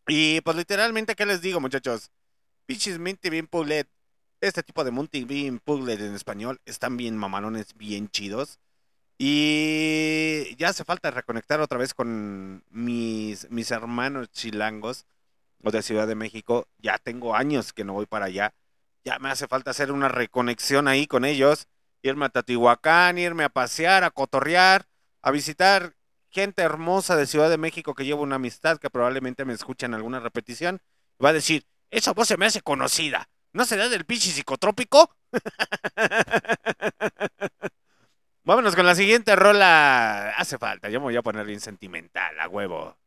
Y pues literalmente, ¿qué les digo, muchachos? Pichis Minty Bean Puglet. Este tipo de Monty Bean Puglet en español están bien mamalones, bien chidos. Y ya hace falta reconectar otra vez con mis, mis hermanos chilangos o de Ciudad de México. Ya tengo años que no voy para allá. Ya me hace falta hacer una reconexión ahí con ellos. Irme a Tatihuacán, irme a pasear, a cotorrear, a visitar gente hermosa de Ciudad de México que llevo una amistad que probablemente me escucha en alguna repetición. Va a decir, esa voz se me hace conocida. ¿No será del pinche psicotrópico? *laughs* Vámonos con la siguiente rola. Hace falta, yo me voy a poner bien sentimental, a huevo.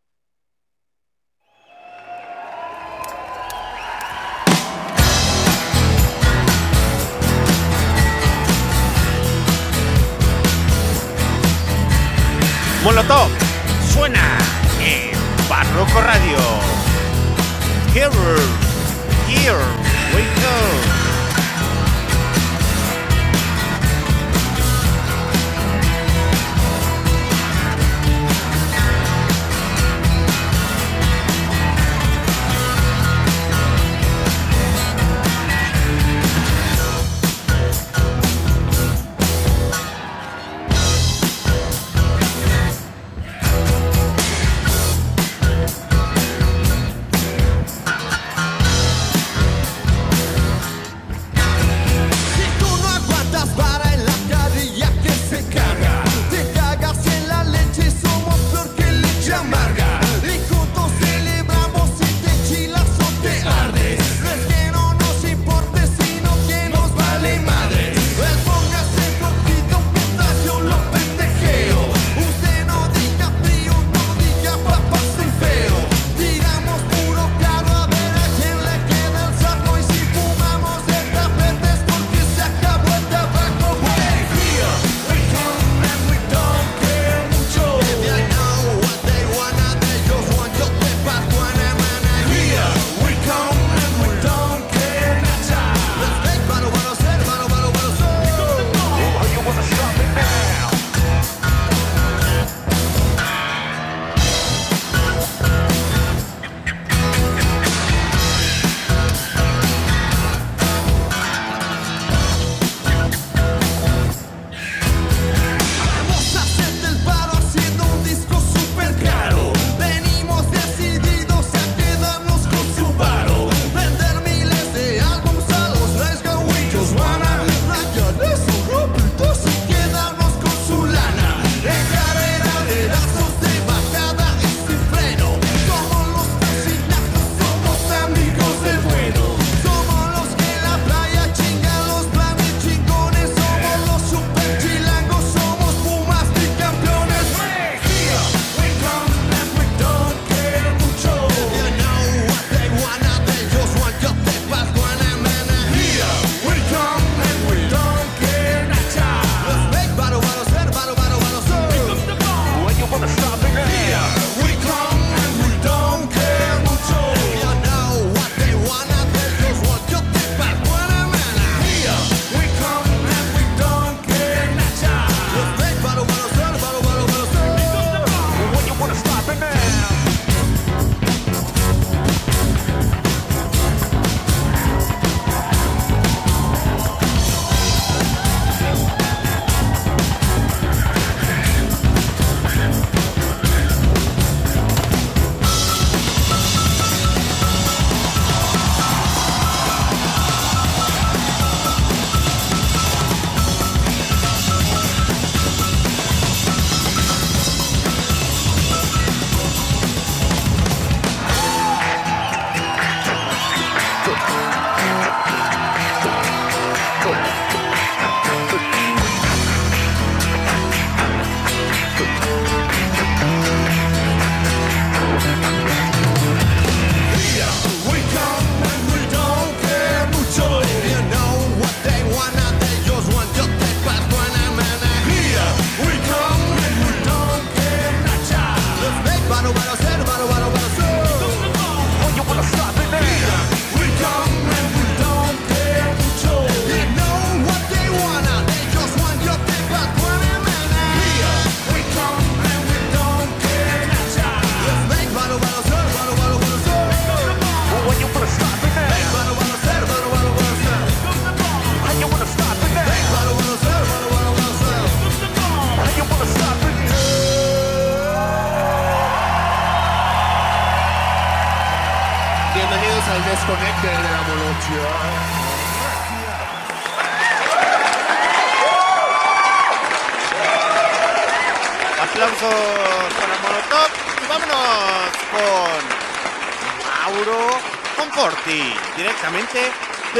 Molotov suena en Barroco Radio. Here, here we go.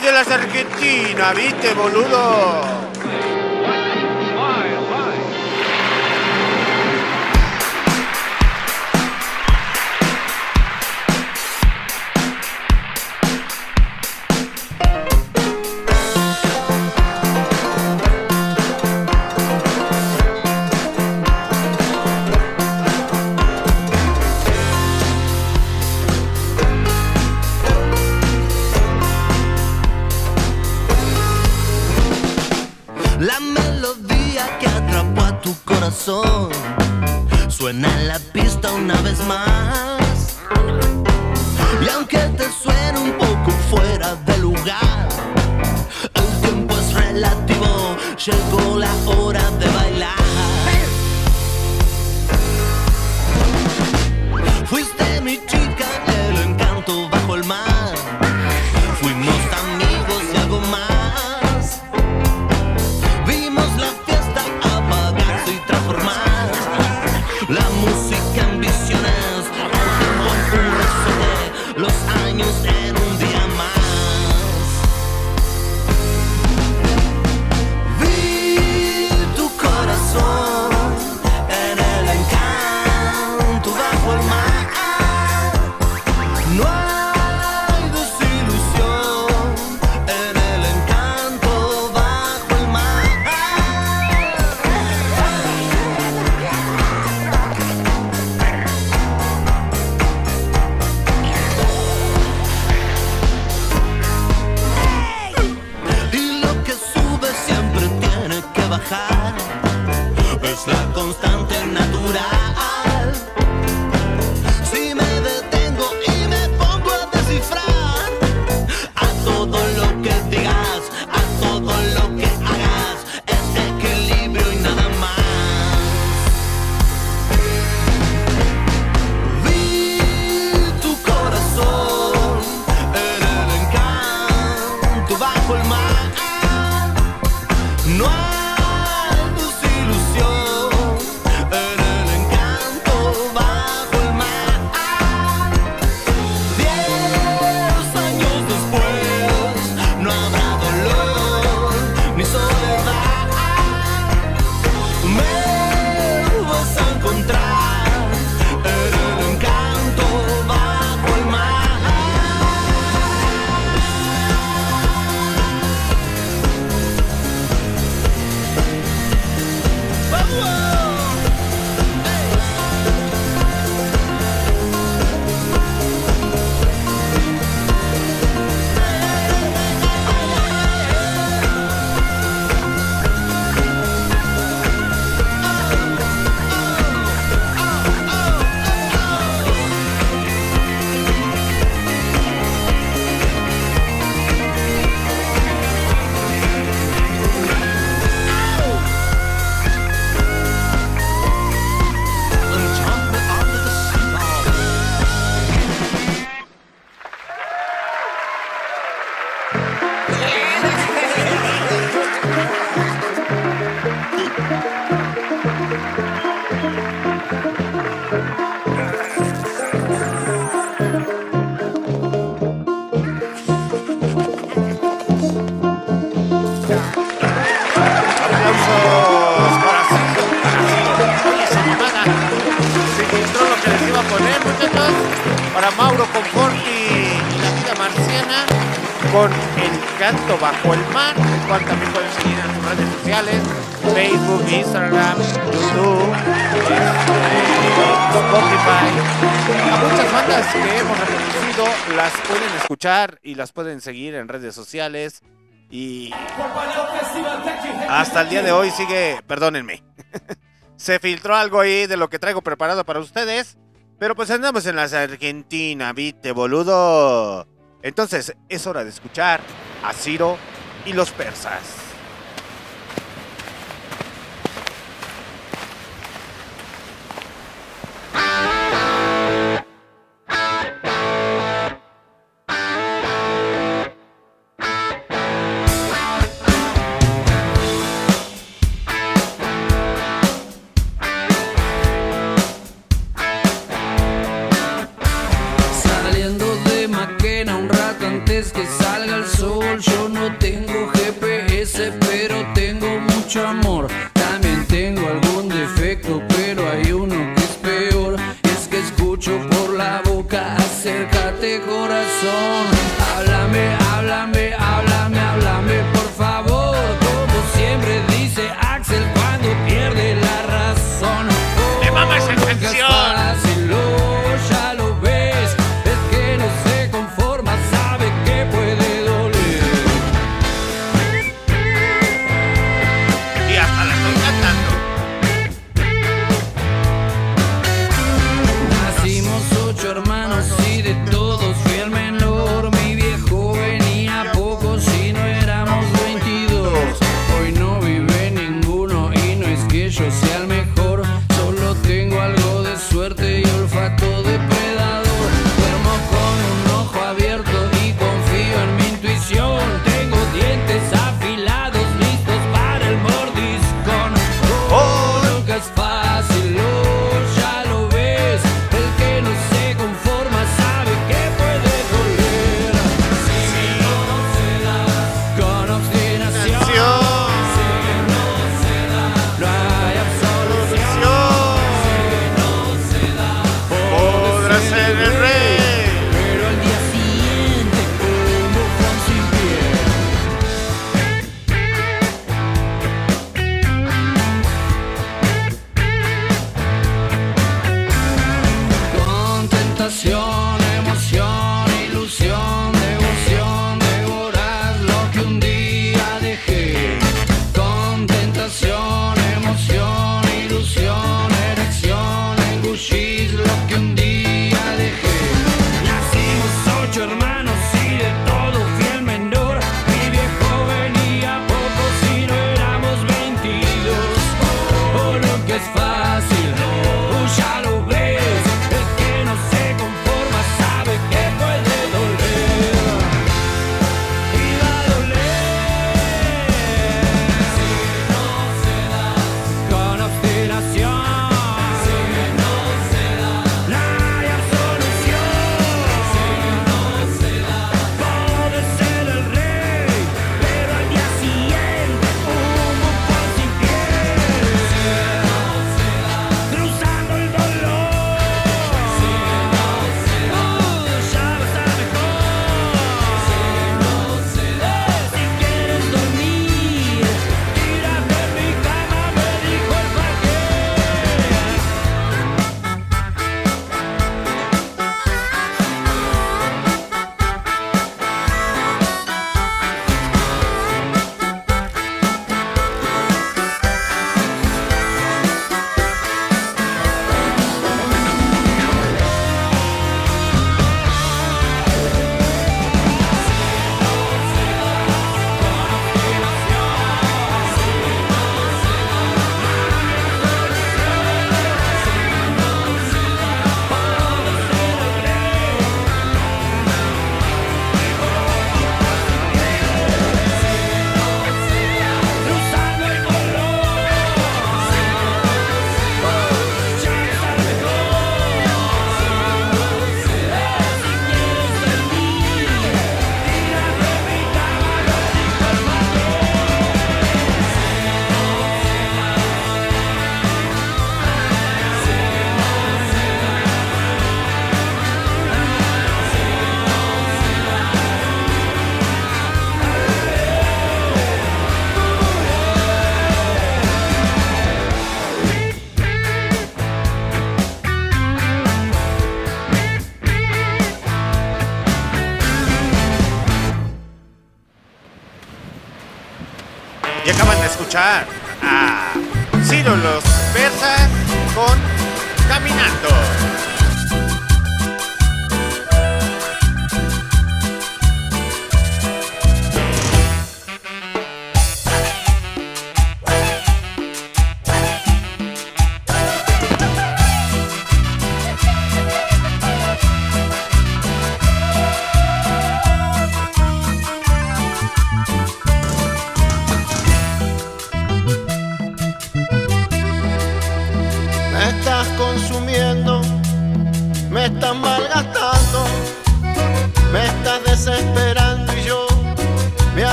de las argentinas, ¿viste, boludo? bajo el mar, el también pueden seguir en sus redes sociales, Facebook, Instagram, YouTube, este, Spotify. A muchas bandas que hemos reproducido las pueden escuchar y las pueden seguir en redes sociales. Y hasta el día de hoy sigue, perdónenme, *laughs* se filtró algo ahí de lo que traigo preparado para ustedes. Pero pues andamos en las Argentina, viste, boludo. Entonces es hora de escuchar a Ciro y los persas.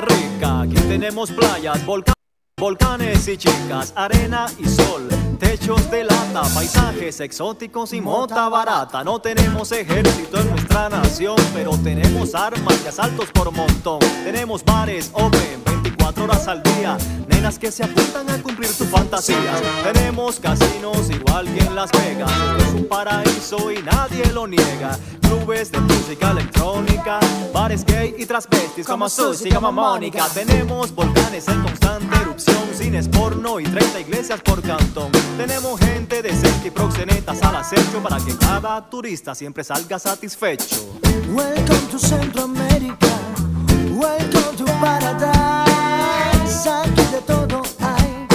Costa. Aquí tenemos playas, volca- volcanes y chicas, arena y sol, techos de lata, paisajes exóticos y mota barata. No tenemos ejército en nuestra nación, pero tenemos armas y asaltos por montón. Tenemos bares open 24 horas al día, nenas que se apuntan a cumplir tu fantasía. Tenemos casinos igual que en Las Vegas, esto es un paraíso y nadie lo niega. Clubes de música electrónica, bares gay y transvestis como Susi, como Mónica. Tenemos volcanes en constante erupción, cines porno y 30 iglesias por cantón. Tenemos gente decente y proxenetas al acecho para que cada turista siempre salga satisfecho. Welcome to Centroamérica, welcome to Paradise. Aquí de todo hay.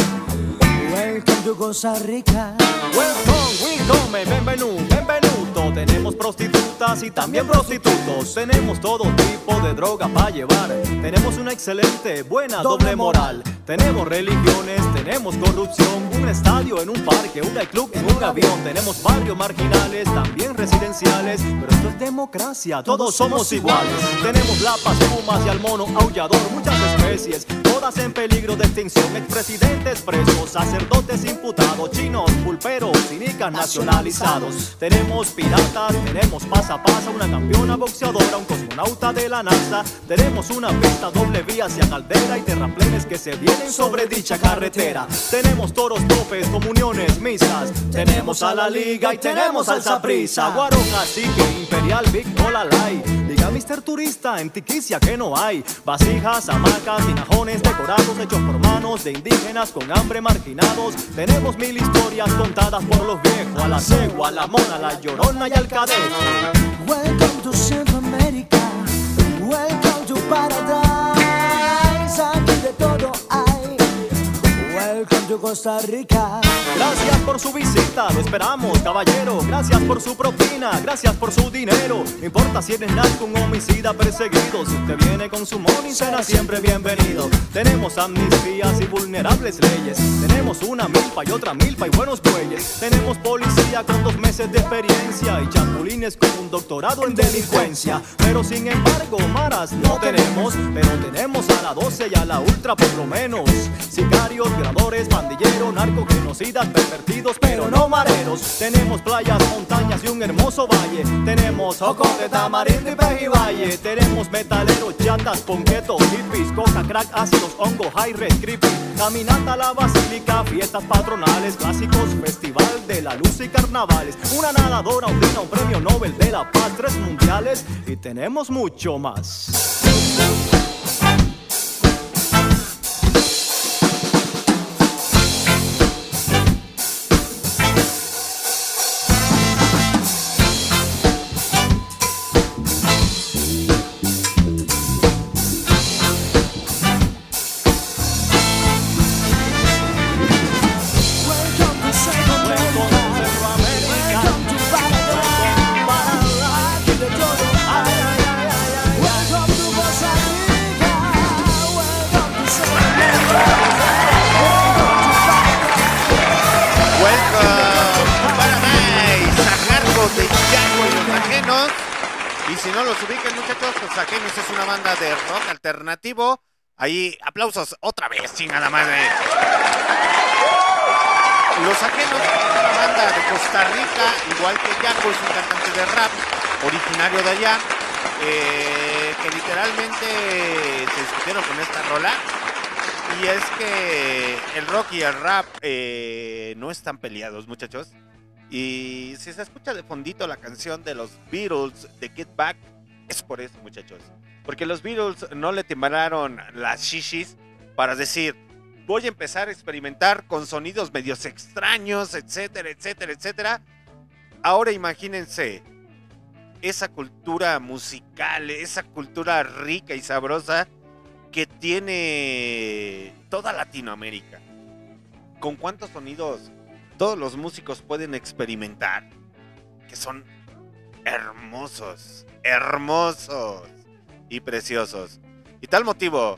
Welcome to Costa Rica. Welcome, welcome, benvenuto, benvenuto. Tenemos prostitutas y también prostitutos. Tenemos todo tipo de droga para llevar. Tenemos una excelente, buena doble moral. Tenemos religiones, tenemos corrupción. Un estadio en un parque, un club en un avión. Tenemos barrios marginales, también residenciales. Pero esto es democracia, todos somos iguales. Tenemos lapas, pumas y al mono aullador. Muchas especies, todas en peligro de extinción. Expresidentes presos, sacerdotes imputados, chinos, pulperos, cínicas nacionalizados. Tenemos piratas, tenemos pasa a pasa, una campeona boxeadora, un cosmonauta de la NASA. Tenemos una pista doble vía hacia Caldera y terraplenes que se vienen sobre dicha carretera. Tenemos toros, topes, comuniones, misas. Tenemos a la liga y tenemos al Saprisa. Guaro, cacique, imperial, big, cola, light. Diga Mister Turista, en Tiquicia que no hay. Vasijas, hamacas, tinajones decorados hechos por manos de indígenas con hambre marginados. Tenemos mil historias contadas por los viejos. A la cegua, a la mona, a la llorona y al cadete. Welcome to Central America. Welcome to Paradise. Costa Rica. Gracias por su visita, lo esperamos, caballero. Gracias por su propina, gracias por su dinero. No importa si eres narco, un homicida perseguido. Si usted viene con su money, será siempre bienvenido. Tenemos amnistías y vulnerables leyes. Tenemos una milpa y otra milpa y buenos bueyes. Tenemos policía con dos meses de experiencia y chapulines con un doctorado en delincuencia. Pero sin embargo, maras no tenemos. Pero tenemos a la 12 y a la ultra por lo menos. Sicarios, violadores, pandilleros, narcogenocidas, pervertidos, pero no mareros. Tenemos playas, montañas y un hermoso valle. Tenemos ojo de tamarindo y pejibaye. Tenemos metaleros, chatas, ponquetos, hippies, coca, crack, ácidos, hongos, high red, creepy. Caminata a la basílica, fiestas patronales, clásicos, festival de la luz y carnavales. Una nadadora, un un premio Nobel de la Paz, tres mundiales y tenemos mucho más. Aplausos otra vez, chingada madre. Los ajenos es una banda de Costa Rica, igual que Yaco es un cantante de rap, originario de allá, eh, que literalmente se discutieron con esta rola. Y es que el rock y el rap eh, no están peleados, muchachos. Y si se escucha de fondito la canción de los Beatles de Get Back, es por eso, muchachos. Porque los Beatles no le temblaron las shishis para decir, voy a empezar a experimentar con sonidos medios extraños, etcétera, etcétera, etcétera. Ahora imagínense esa cultura musical, esa cultura rica y sabrosa que tiene toda Latinoamérica. ¿Con cuántos sonidos todos los músicos pueden experimentar? Que son hermosos, hermosos y preciosos. Y tal motivo,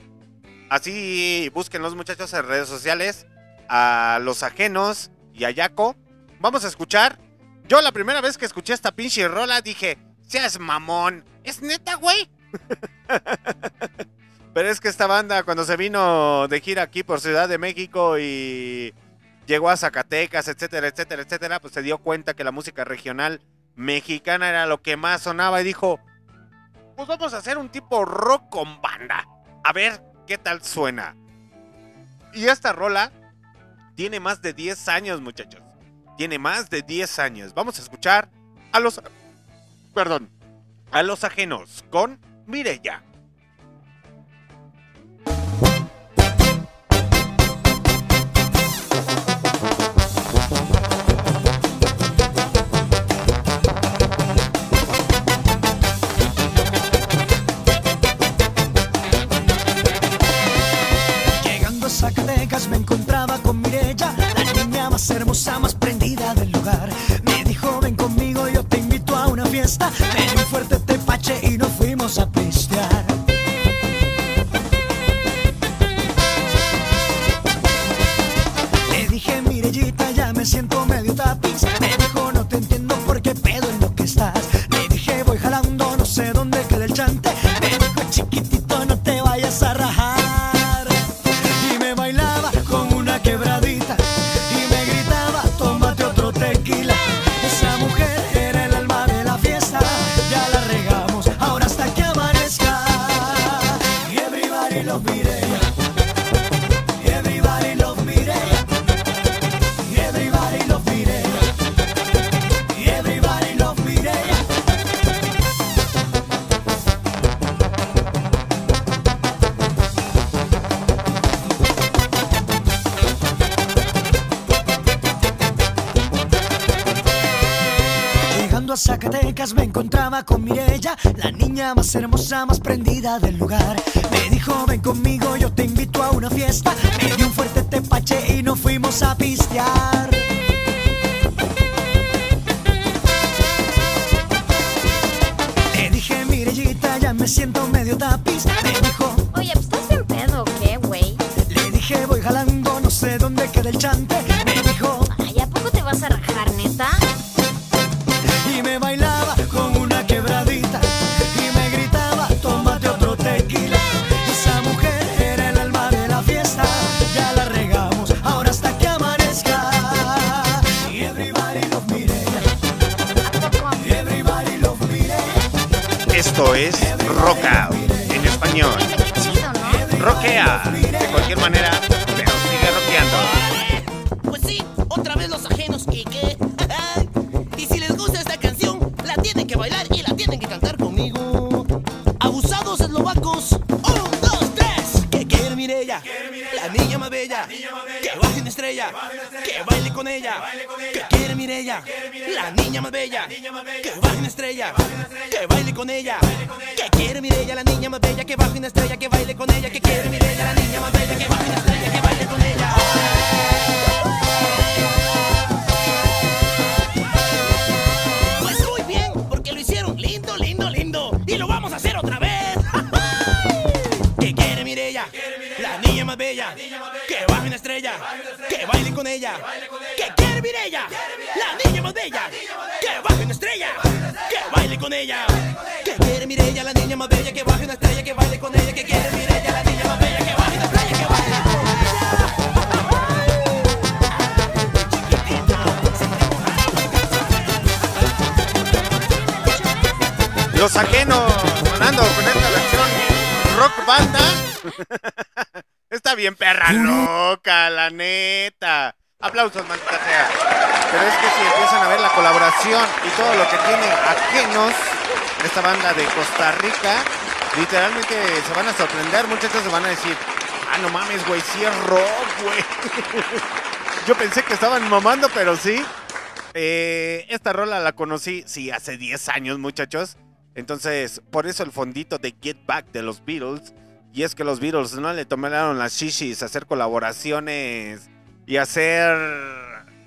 así busquen los muchachos en redes sociales a los ajenos y a Yaco. Vamos a escuchar. Yo la primera vez que escuché esta pinche rola dije, seas mamón. ¿Es neta, güey? *laughs* Pero es que esta banda cuando se vino de gira aquí por Ciudad de México y llegó a Zacatecas, etcétera, etcétera, etcétera, pues se dio cuenta que la música regional mexicana era lo que más sonaba y dijo, pues vamos a hacer un tipo rock con banda. A ver qué tal suena. Y esta rola tiene más de 10 años, muchachos. Tiene más de 10 años. Vamos a escuchar a los... Perdón. A los ajenos con Mirella. Niña más con Mirella, la niña más hermosa, más prendida del lugar. Me dijo, ven conmigo, yo te invito a una fiesta. con ella. bien perra loca, la neta. Aplausos, maldita sea. Pero es que si empiezan a ver la colaboración y todo lo que tienen ajenos esta banda de Costa Rica, literalmente se van a sorprender. Muchachos se van a decir, ah, no mames, güey, sí es rock, güey. *laughs* Yo pensé que estaban mamando, pero sí. Eh, esta rola la conocí, sí, hace 10 años, muchachos. Entonces, por eso el fondito de Get Back de los Beatles y es que los Beatles no le tomaron las shishis a hacer colaboraciones y hacer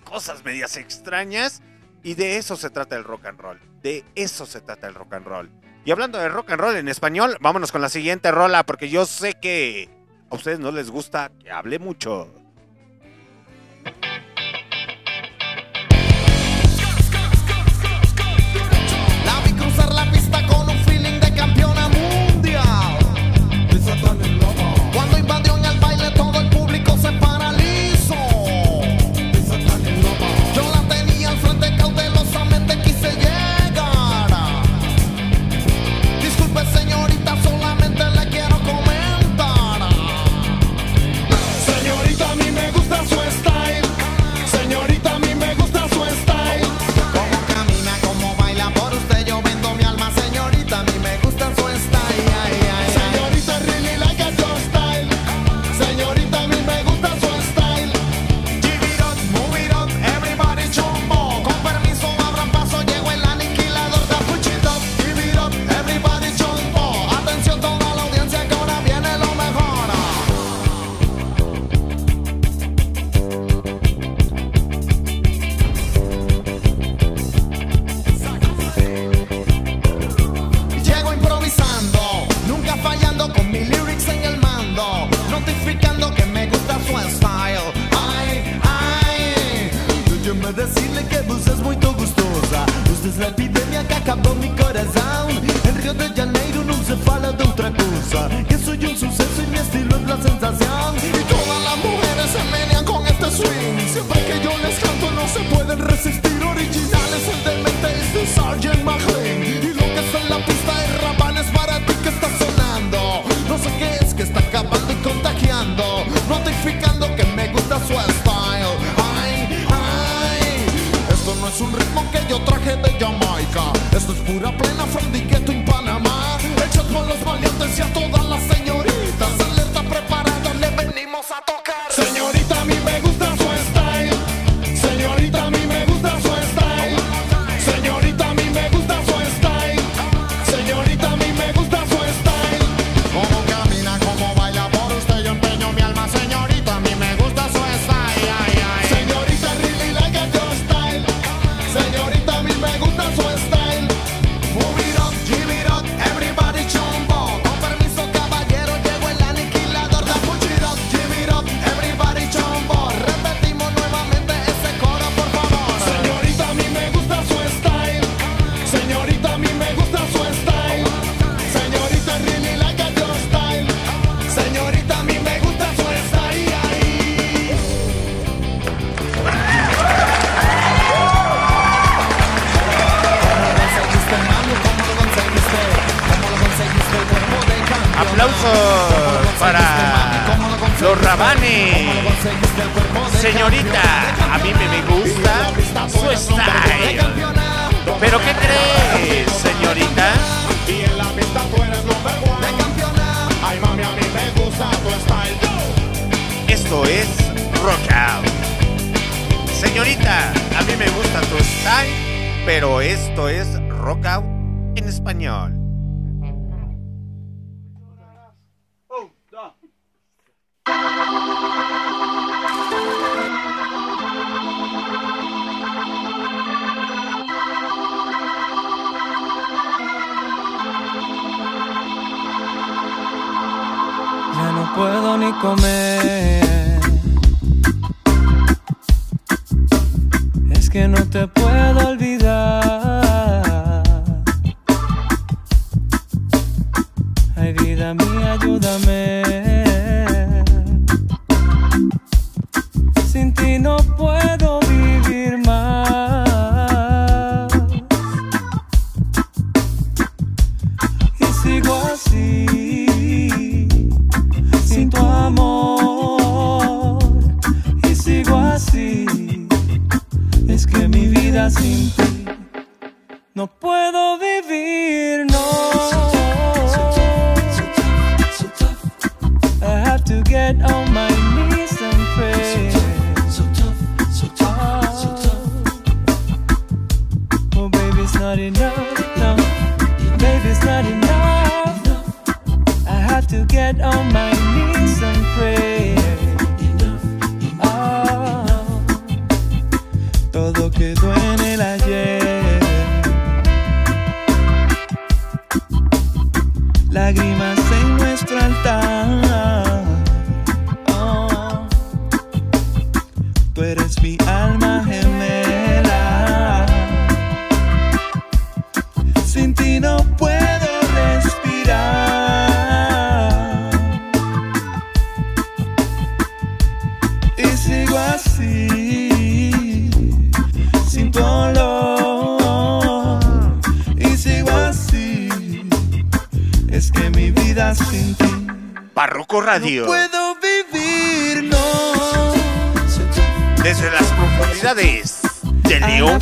cosas medias extrañas. Y de eso se trata el rock and roll. De eso se trata el rock and roll. Y hablando de rock and roll en español, vámonos con la siguiente rola porque yo sé que a ustedes no les gusta que hable mucho.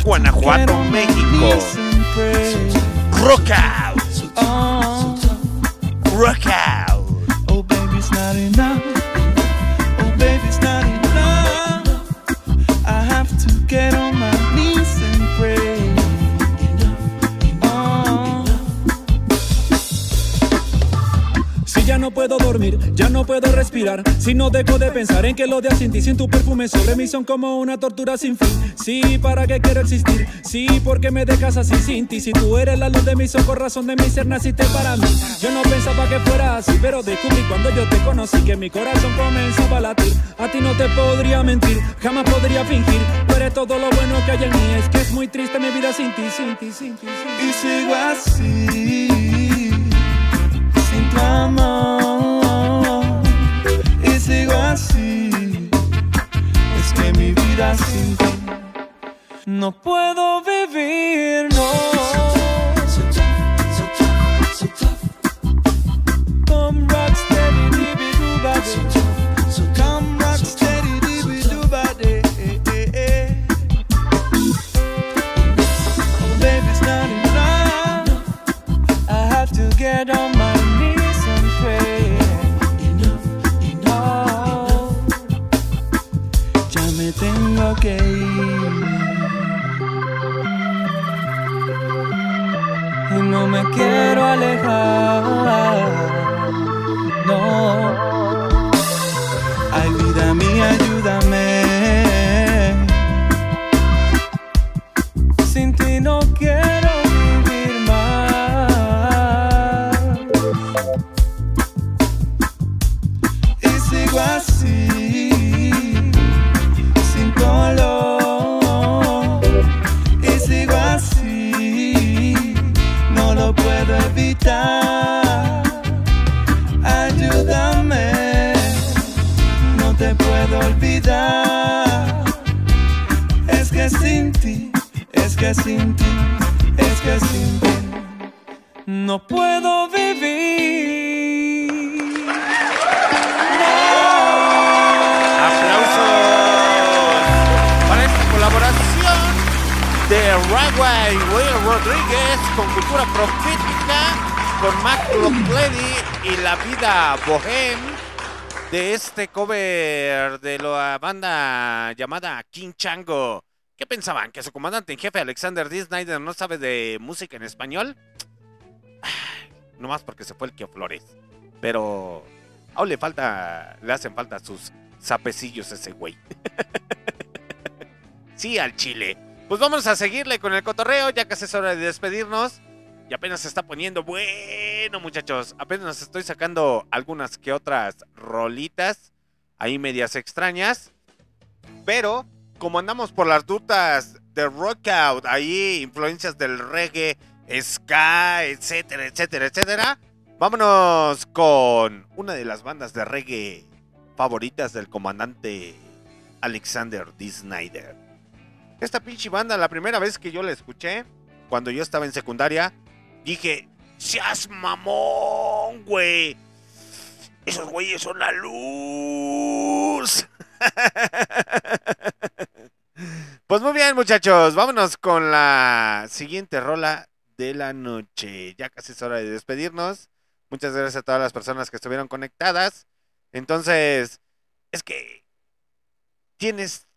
Guanajuato, México. Rock Out. Oh, Rock Out. oh, baby, it's not enough. Oh, baby, it's not enough. I have to get on my knees and pray. Oh. Si ya no puedo dormir, ya no puedo respirar. Si no dejo de pensar en que los días sin ti, sin tu perfume sobre mí son como una tortura sin fin. Sí, ¿para qué quiero existir? Sí, porque me dejas así sin ti. Si tú eres la luz de mis ojos, razón de mi ser, naciste para mí. Yo no pensaba que fuera así, pero descubrí cuando yo te conocí que mi corazón comenzaba a latir. A ti no te podría mentir, jamás podría fingir. Tú todo lo bueno que hay en mí. Es que es muy triste mi vida sin ti, sin ti. Sin ti. Y sigo así, sin tu amor. Y sigo así, es que mi vida sin ti no puedo vivir, no. Come rock steady, dibby doo body. Come rock steady, dibby doo body. Oh, baby, it's not enough. I have to get on my knees and pray. Oh, ya me tengo que quiero alejar. No. que sin ti, es que sin ti no puedo vivir. No. Aplausos para esta colaboración de Ragway Will Rodríguez con Cultura Profética, con Mac Locklady y La Vida Bohem de este cover de la banda llamada King Chango. ¿Qué pensaban? ¿Que su comandante en jefe Alexander D. Snyder no sabe de música en español? *sighs* No más porque se fue el Kio Flores. Pero aún le falta, le hacen falta sus sapecillos a ese güey. *laughs* sí, al chile. Pues vamos a seguirle con el cotorreo, ya casi es hora de despedirnos. Y apenas se está poniendo bueno, muchachos. Apenas estoy sacando algunas que otras rolitas. Ahí medias extrañas. Pero, como andamos por las rutas de rockout, ahí influencias del reggae, ska, etcétera, etcétera, etcétera. Vámonos con una de las bandas de reggae favoritas del comandante Alexander D. Snyder. Esta pinche banda, la primera vez que yo la escuché, cuando yo estaba en secundaria, dije, seas mamón, güey. Esos güeyes son la luz. *laughs* pues muy bien, muchachos, vámonos con la siguiente rola de la noche. Ya casi es hora de despedirnos. Muchas gracias a todas las personas que estuvieron conectadas. Entonces, es que tienes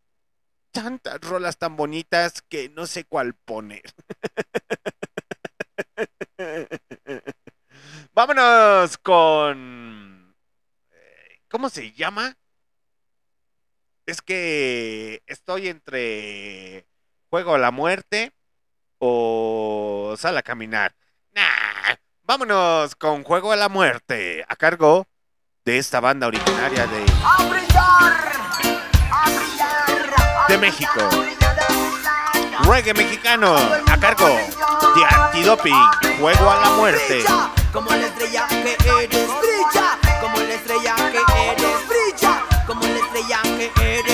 tantas rolas tan bonitas que no sé cuál poner. *laughs* Vámonos con... eh, ¿Cómo se llama? Es que estoy entre Juego a la Muerte o Sal a Caminar. Nah, vámonos con Juego a la Muerte a cargo de esta banda originaria de, de México. Reggae mexicano a cargo de Antidoping. Juego a la Muerte. Como la estrella que eres, brilla. Como la estrella in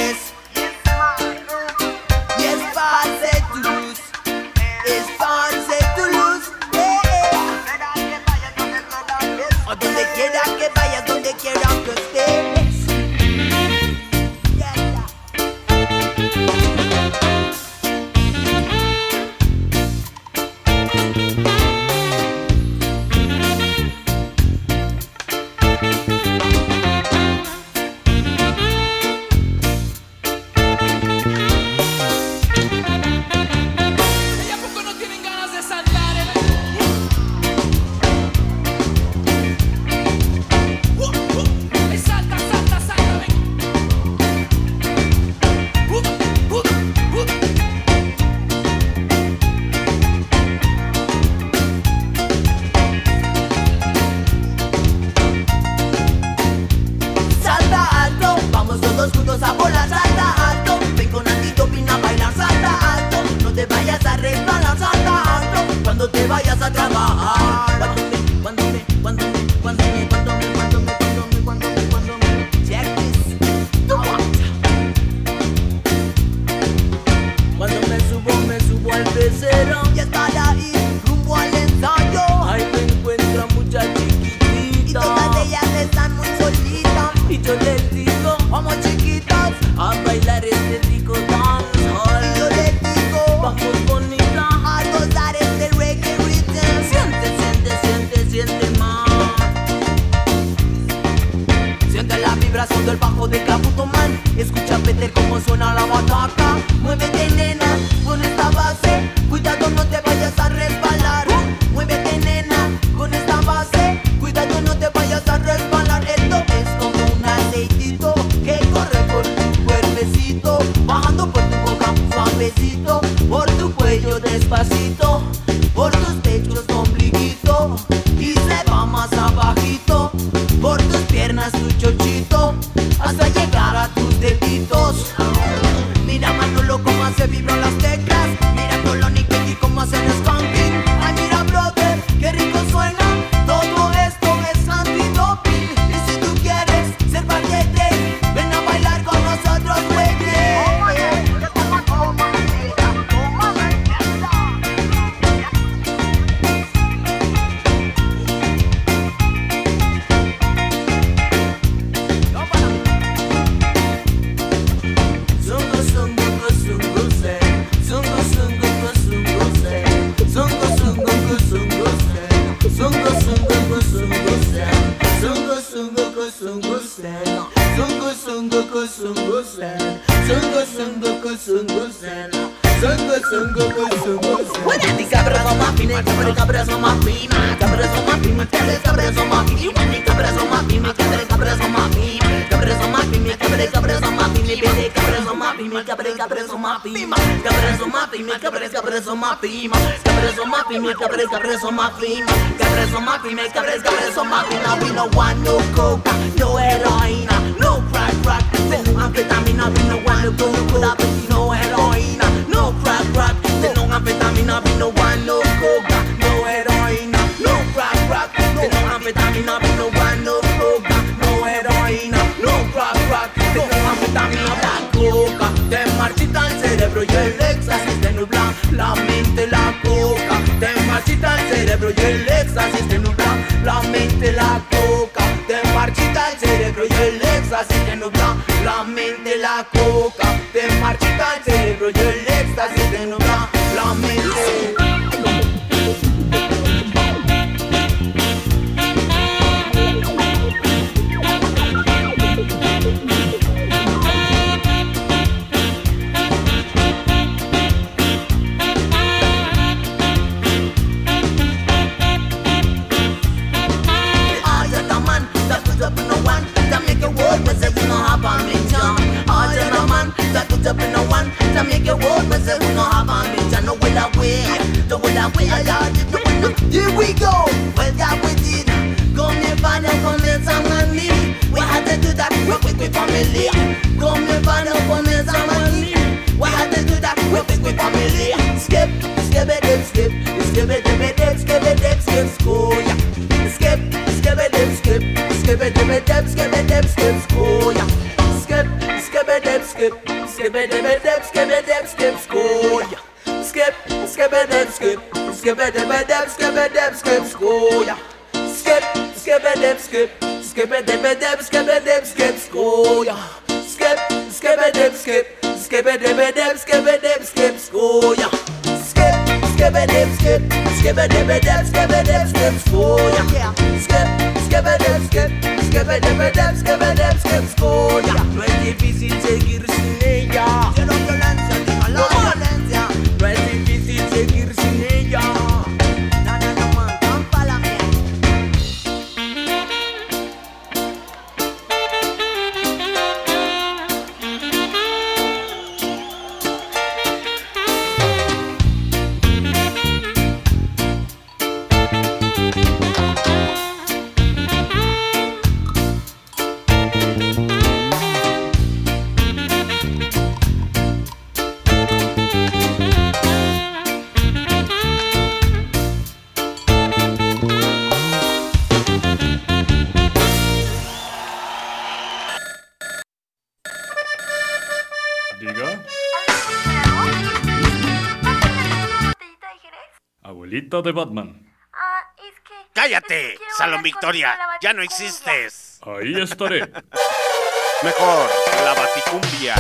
de Batman. Ah, es que. ¡Cállate! Es Salón Victoria, ya no existes. Ahí estaré. *laughs* Mejor, la baticumbia.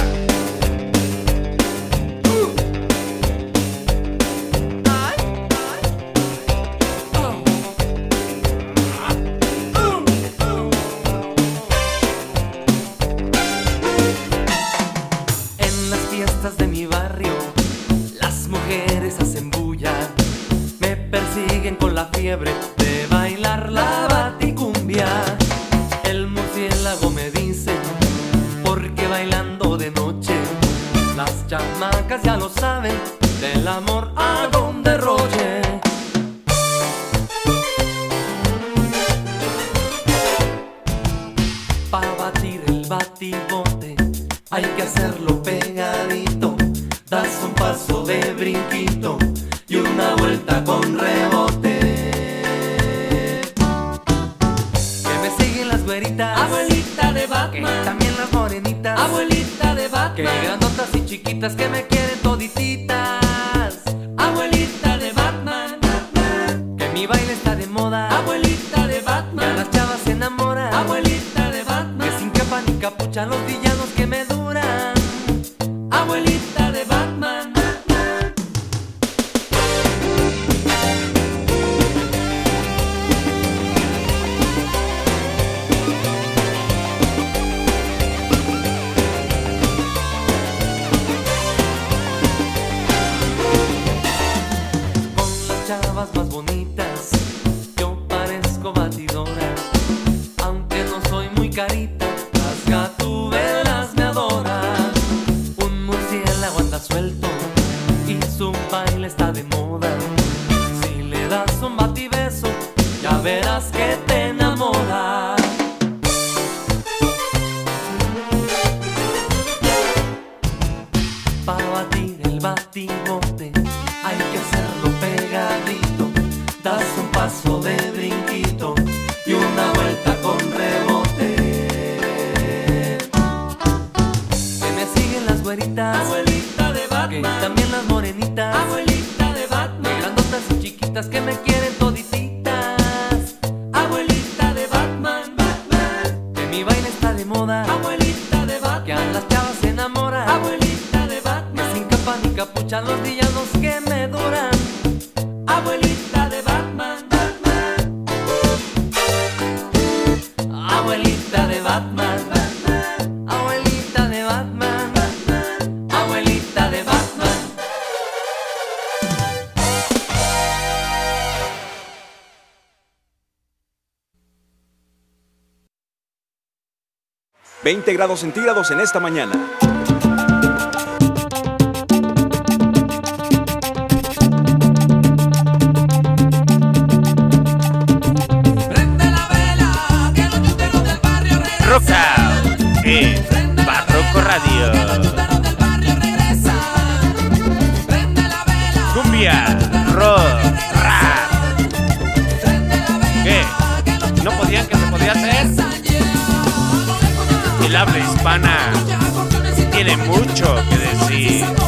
20 grados centígrados en esta mañana. Roca en Barroco Radio. hispana tiene mucho que decir.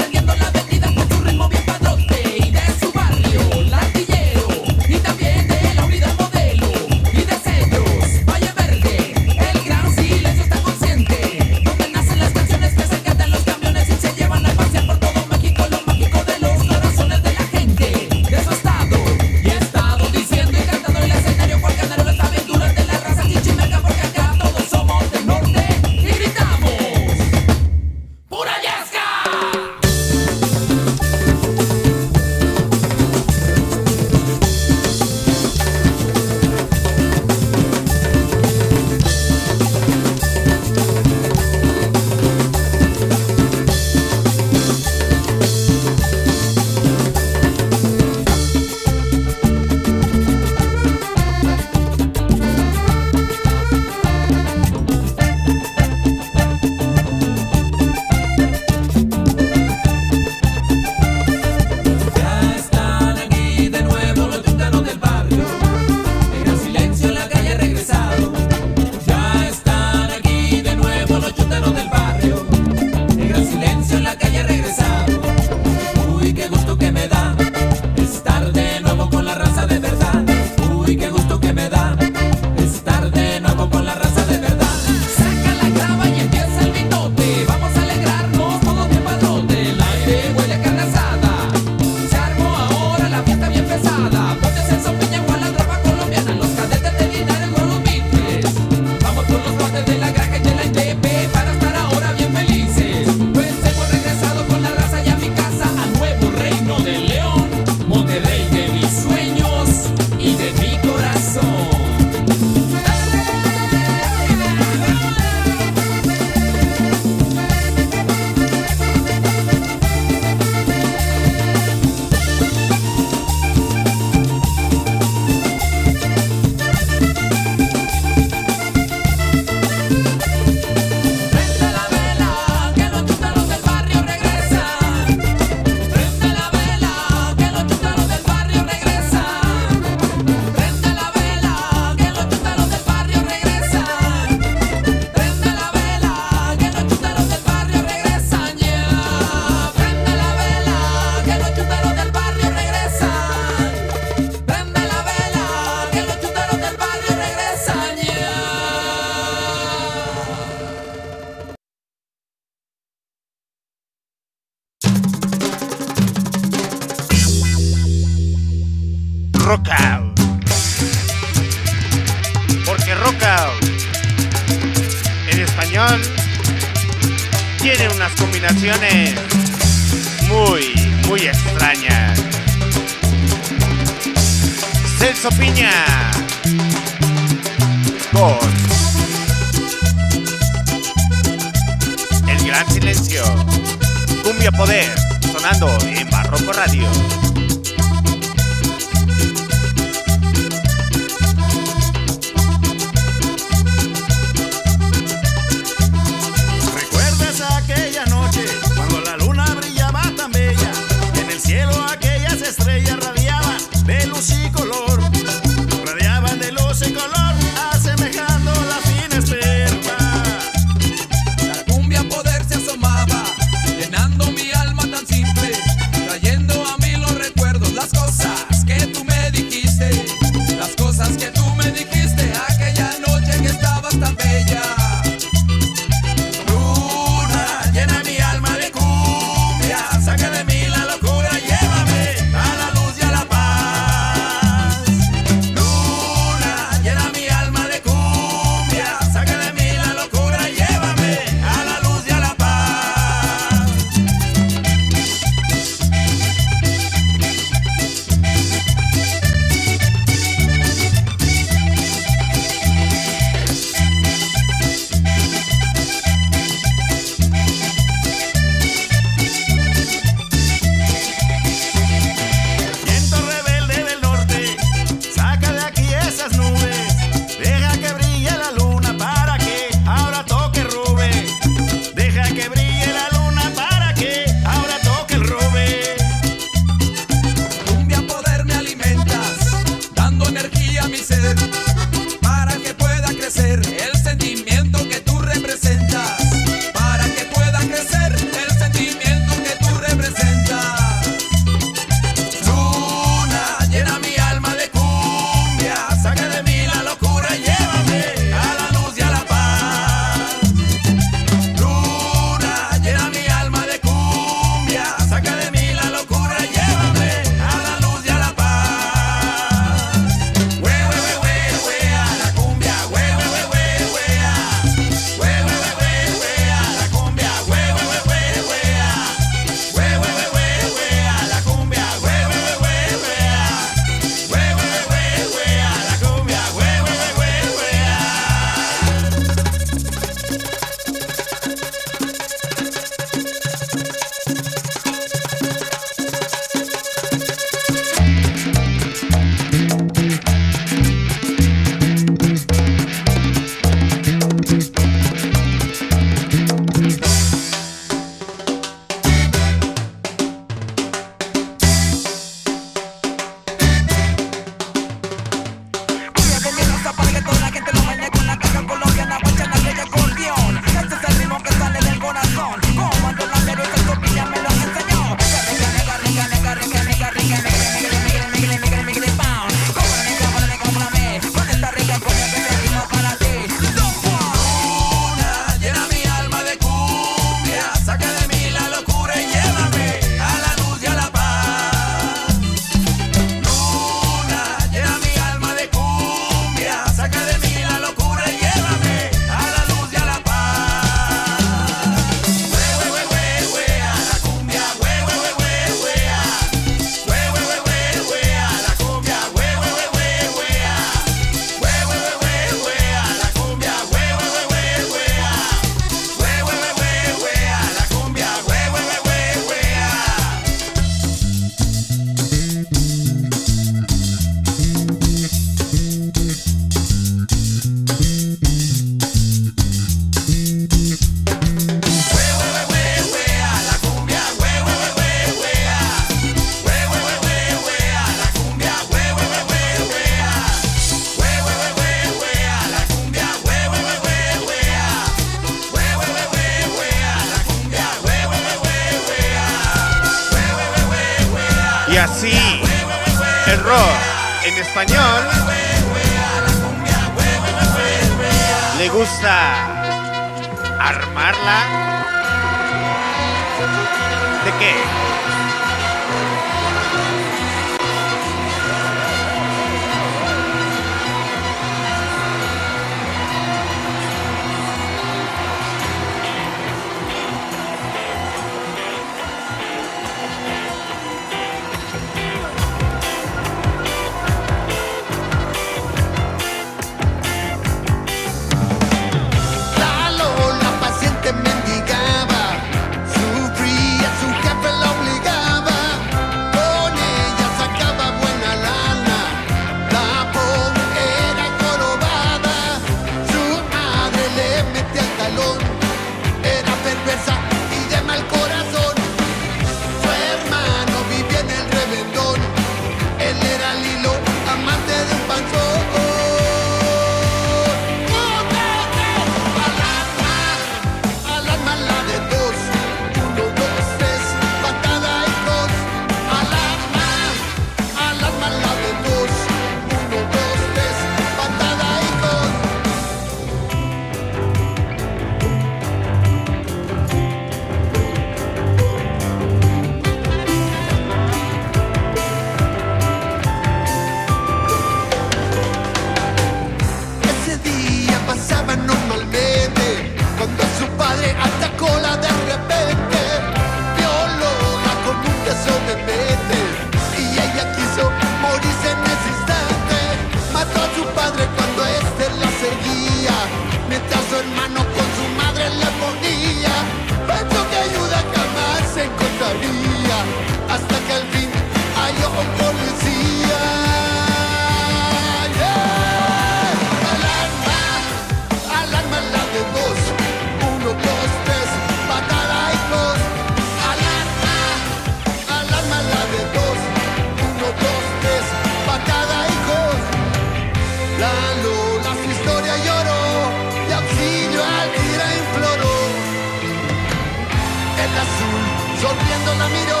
maleta azul, sonriendo la miro,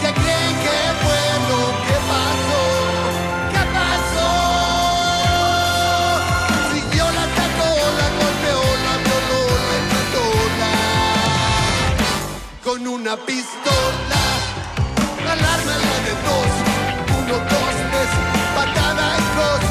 ¿Qué creen que fue ¿Qué pasó, ¿qué pasó? Siguió la atacó, la golpeó, la violó, la mató, con una pistola, alarma la de dos, uno, dos, tres, patada y dos.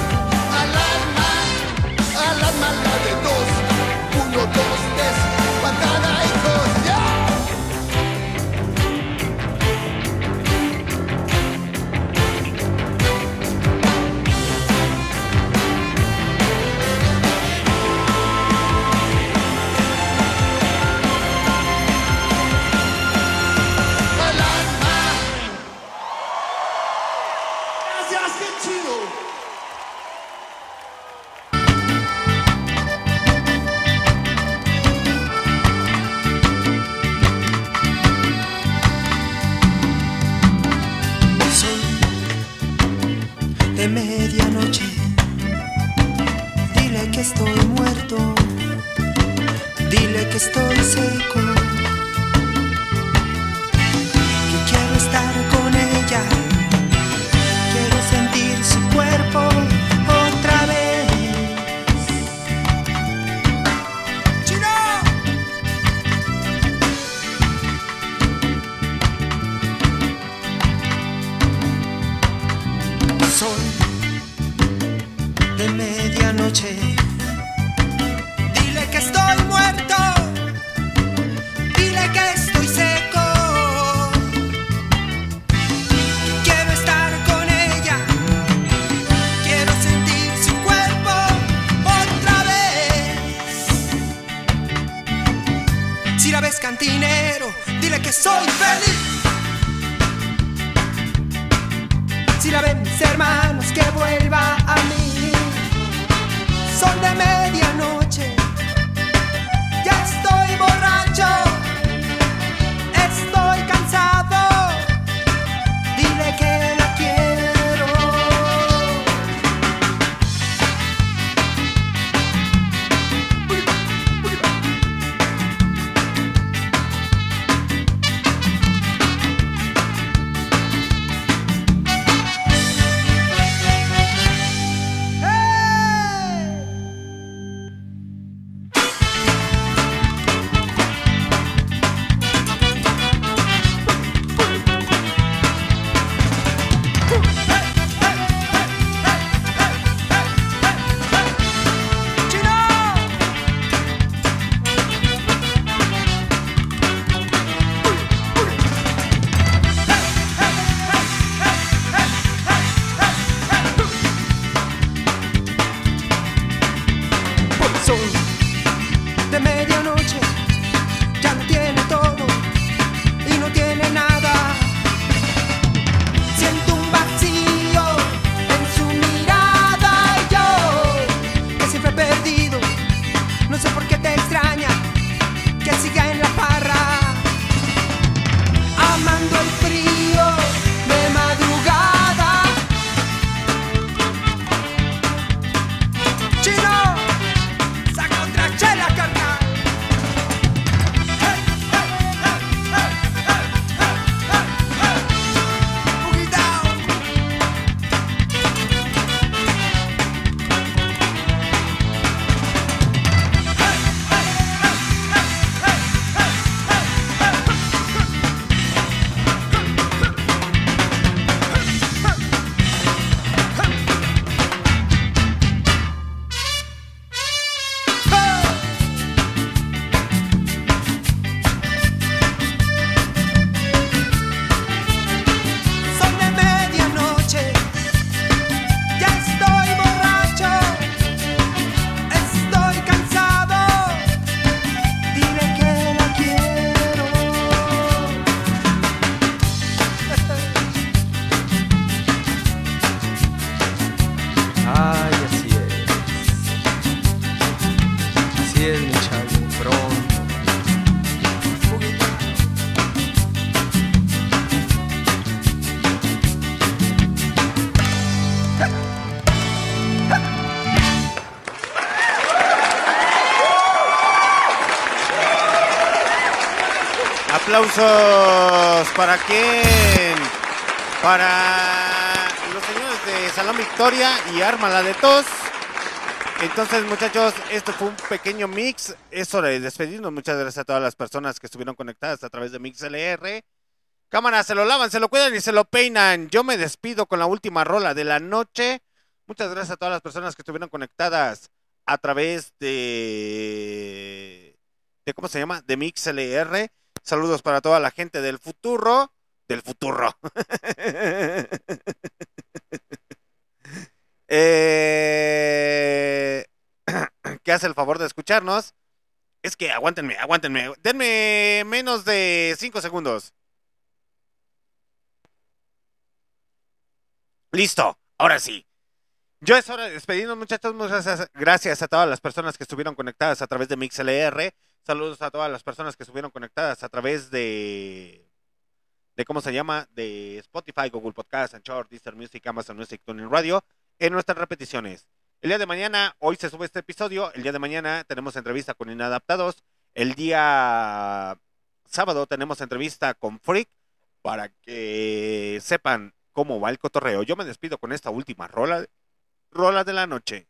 Para quién? Para los señores de Salón Victoria y Arma la de Tos. Entonces, muchachos, esto fue un pequeño mix. Es hora de despedirnos. Muchas gracias a todas las personas que estuvieron conectadas a través de MixLR. Cámara, se lo lavan, se lo cuidan y se lo peinan. Yo me despido con la última rola de la noche. Muchas gracias a todas las personas que estuvieron conectadas a través de, de ¿cómo se llama? De MixLR. Saludos para toda la gente del futuro, del futuro. *laughs* Eh, *clears throat* que hace el favor de escucharnos. Es que aguántenme, aguántenme. Denme menos de 5 segundos. Listo, ahora sí. Yo es hora de despedirnos, muchachos. Muchas gracias- gracias a todas las personas que estuvieron conectadas a través de MixLR. Saludos a todas las personas que estuvieron conectadas a través de. de ¿Cómo se llama? De Spotify, Google Podcast, Anchor, Deezer Music, Amazon Music, Tuning Radio. En nuestras repeticiones. El día de mañana, hoy se sube este episodio. El día de mañana tenemos entrevista con Inadaptados. El día sábado tenemos entrevista con Freak para que sepan cómo va el cotorreo. Yo me despido con esta última rola, rola de la noche.